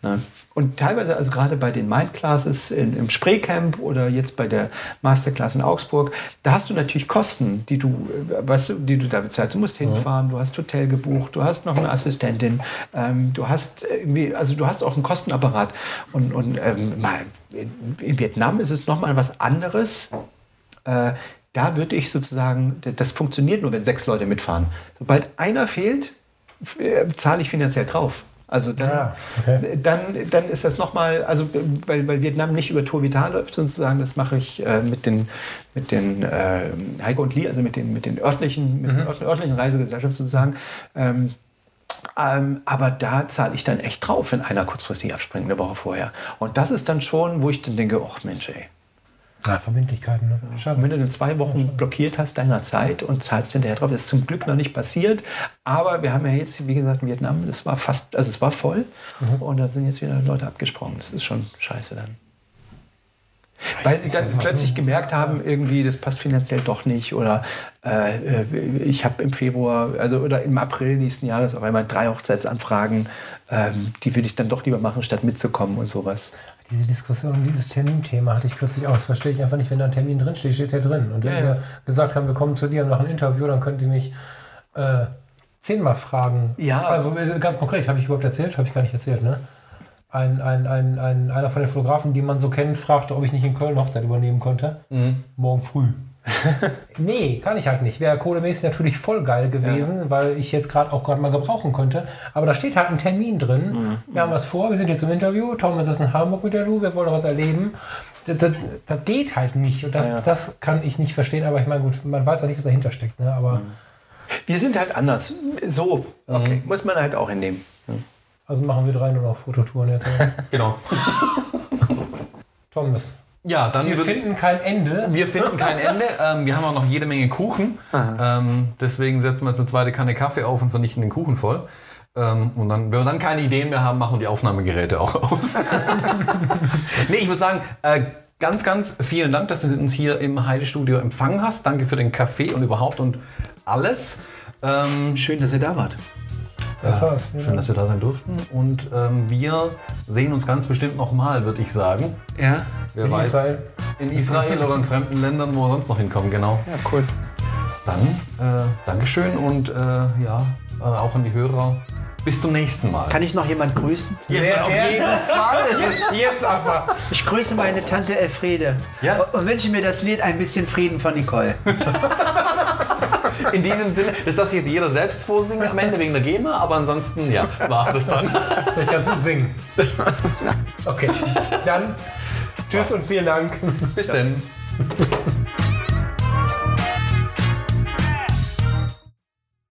Ne? Und teilweise, also gerade bei den Mindclasses in, im Spreecamp oder jetzt bei der Masterclass in Augsburg, da hast du natürlich Kosten, die du, äh, weißt du, die du da bezahlst. Du musst hinfahren, du hast Hotel gebucht, du hast noch eine Assistentin, ähm, du hast irgendwie, also du hast auch einen Kostenapparat. Und, und ähm, in, Vietnam ist es nochmal was anderes. Äh, da würde ich sozusagen, das funktioniert nur, wenn sechs Leute mitfahren. Sobald einer fehlt, äh, zahle ich finanziell drauf. Also dann, Ah, okay. dann, dann ist das nochmal, also weil, weil Vietnam nicht über Tour Vital läuft sozusagen, das mache ich äh, mit den, mit den äh, Heiko und Lee, also mit den, mit den örtlichen, mit den örtlichen- örtlichen Reisegesellschaften sozusagen. Ähm, ähm, aber da zahle ich dann echt drauf, wenn einer kurzfristig abspringt, eine Woche vorher. Und das ist dann schon, wo ich dann denke, ach Mensch, ey. Ja, Verbindlichkeiten, ne? Schade. Und wenn du dann zwei Wochen blockiert hast deiner Zeit und zahlst hinterher drauf, das ist zum Glück noch nicht passiert. Aber wir haben ja jetzt, wie gesagt, in Vietnam, das war fast, also es war voll und da sind jetzt wieder Leute abgesprungen. Das ist schon scheiße dann. Weil sie dann plötzlich gemerkt haben, irgendwie, das passt finanziell doch nicht. Oder äh, ich habe im Februar, also oder im April nächsten Jahres auf einmal drei Hochzeitsanfragen, ähm, die würde ich dann doch lieber machen, statt mitzukommen und sowas. Diese Diskussion, dieses Terminthema hatte ich kürzlich auch. Das verstehe ich einfach nicht. Wenn da ein Termin drin steht, steht der drin. Und wenn Ja, wir gesagt haben, wir kommen zu dir und machen ein Interview, dann könnt ihr mich äh, zehnmal fragen. Ja. Also äh, ganz konkret, habe ich überhaupt erzählt? Habe ich gar nicht erzählt, ne? Ein, ein, ein, ein, einer von den Fotografen, die man so kennt, fragte, ob ich nicht in Köln Hochzeit übernehmen konnte. Morgen früh. nee, kann ich halt nicht. Wäre kohlemäßig natürlich voll geil gewesen, weil ich jetzt gerade auch gerade mal gebrauchen könnte. Aber da steht halt ein Termin drin. Wir haben was vor, wir sind jetzt im Interview. Tom ist jetzt in Hamburg mit der Lu, wir wollen was erleben. Das, das, das geht halt nicht. Und das, das kann ich nicht verstehen. Aber ich meine, gut, man weiß ja nicht, was dahinter steckt. Ne? Aber Wir sind halt anders. So, okay. muss man halt auch hinnehmen. also machen wir drei nur noch Fototouren jetzt. oder? Genau. Thomas. Ja, dann Wir finden kein Ende. wir finden kein Ende. Ähm, wir haben auch noch jede Menge Kuchen. Ähm, deswegen setzen wir jetzt eine zweite Kanne Kaffee auf und vernichten den Kuchen voll. Ähm, und dann, wenn wir dann keine Ideen mehr haben, machen wir die Aufnahmegeräte auch aus. nee, ich würde sagen, äh, ganz, ganz vielen Dank, dass du uns hier im Heidestudio empfangen hast. Danke für den Kaffee und überhaupt und alles. Ähm, Schön, dass ihr da wart. Das war's. schön, dass wir da sein durften. Und ähm, wir sehen uns ganz bestimmt nochmal, würde ich sagen. Ja, Wer In weiß. Israel. In Israel oder in fremden Ländern, wo wir sonst noch hinkommen, genau. ja cool. Dann äh, Dankeschön und äh, ja, äh, auch an die Hörer. Bis zum nächsten Mal. Kann ich noch jemand grüßen? ja, auf jeden Fall. Jetzt aber. Ich grüße meine Tante Elfriede Ja. und wünsche mir das Lied Ein bisschen Frieden von Nicole. In diesem Sinne, das darf sich jetzt jeder selbst vorsingen am Ende wegen der GEMA, aber ansonsten, ja, war's das dann. Vielleicht kannst du singen. Okay. Dann tschüss und vielen Dank. Bis denn.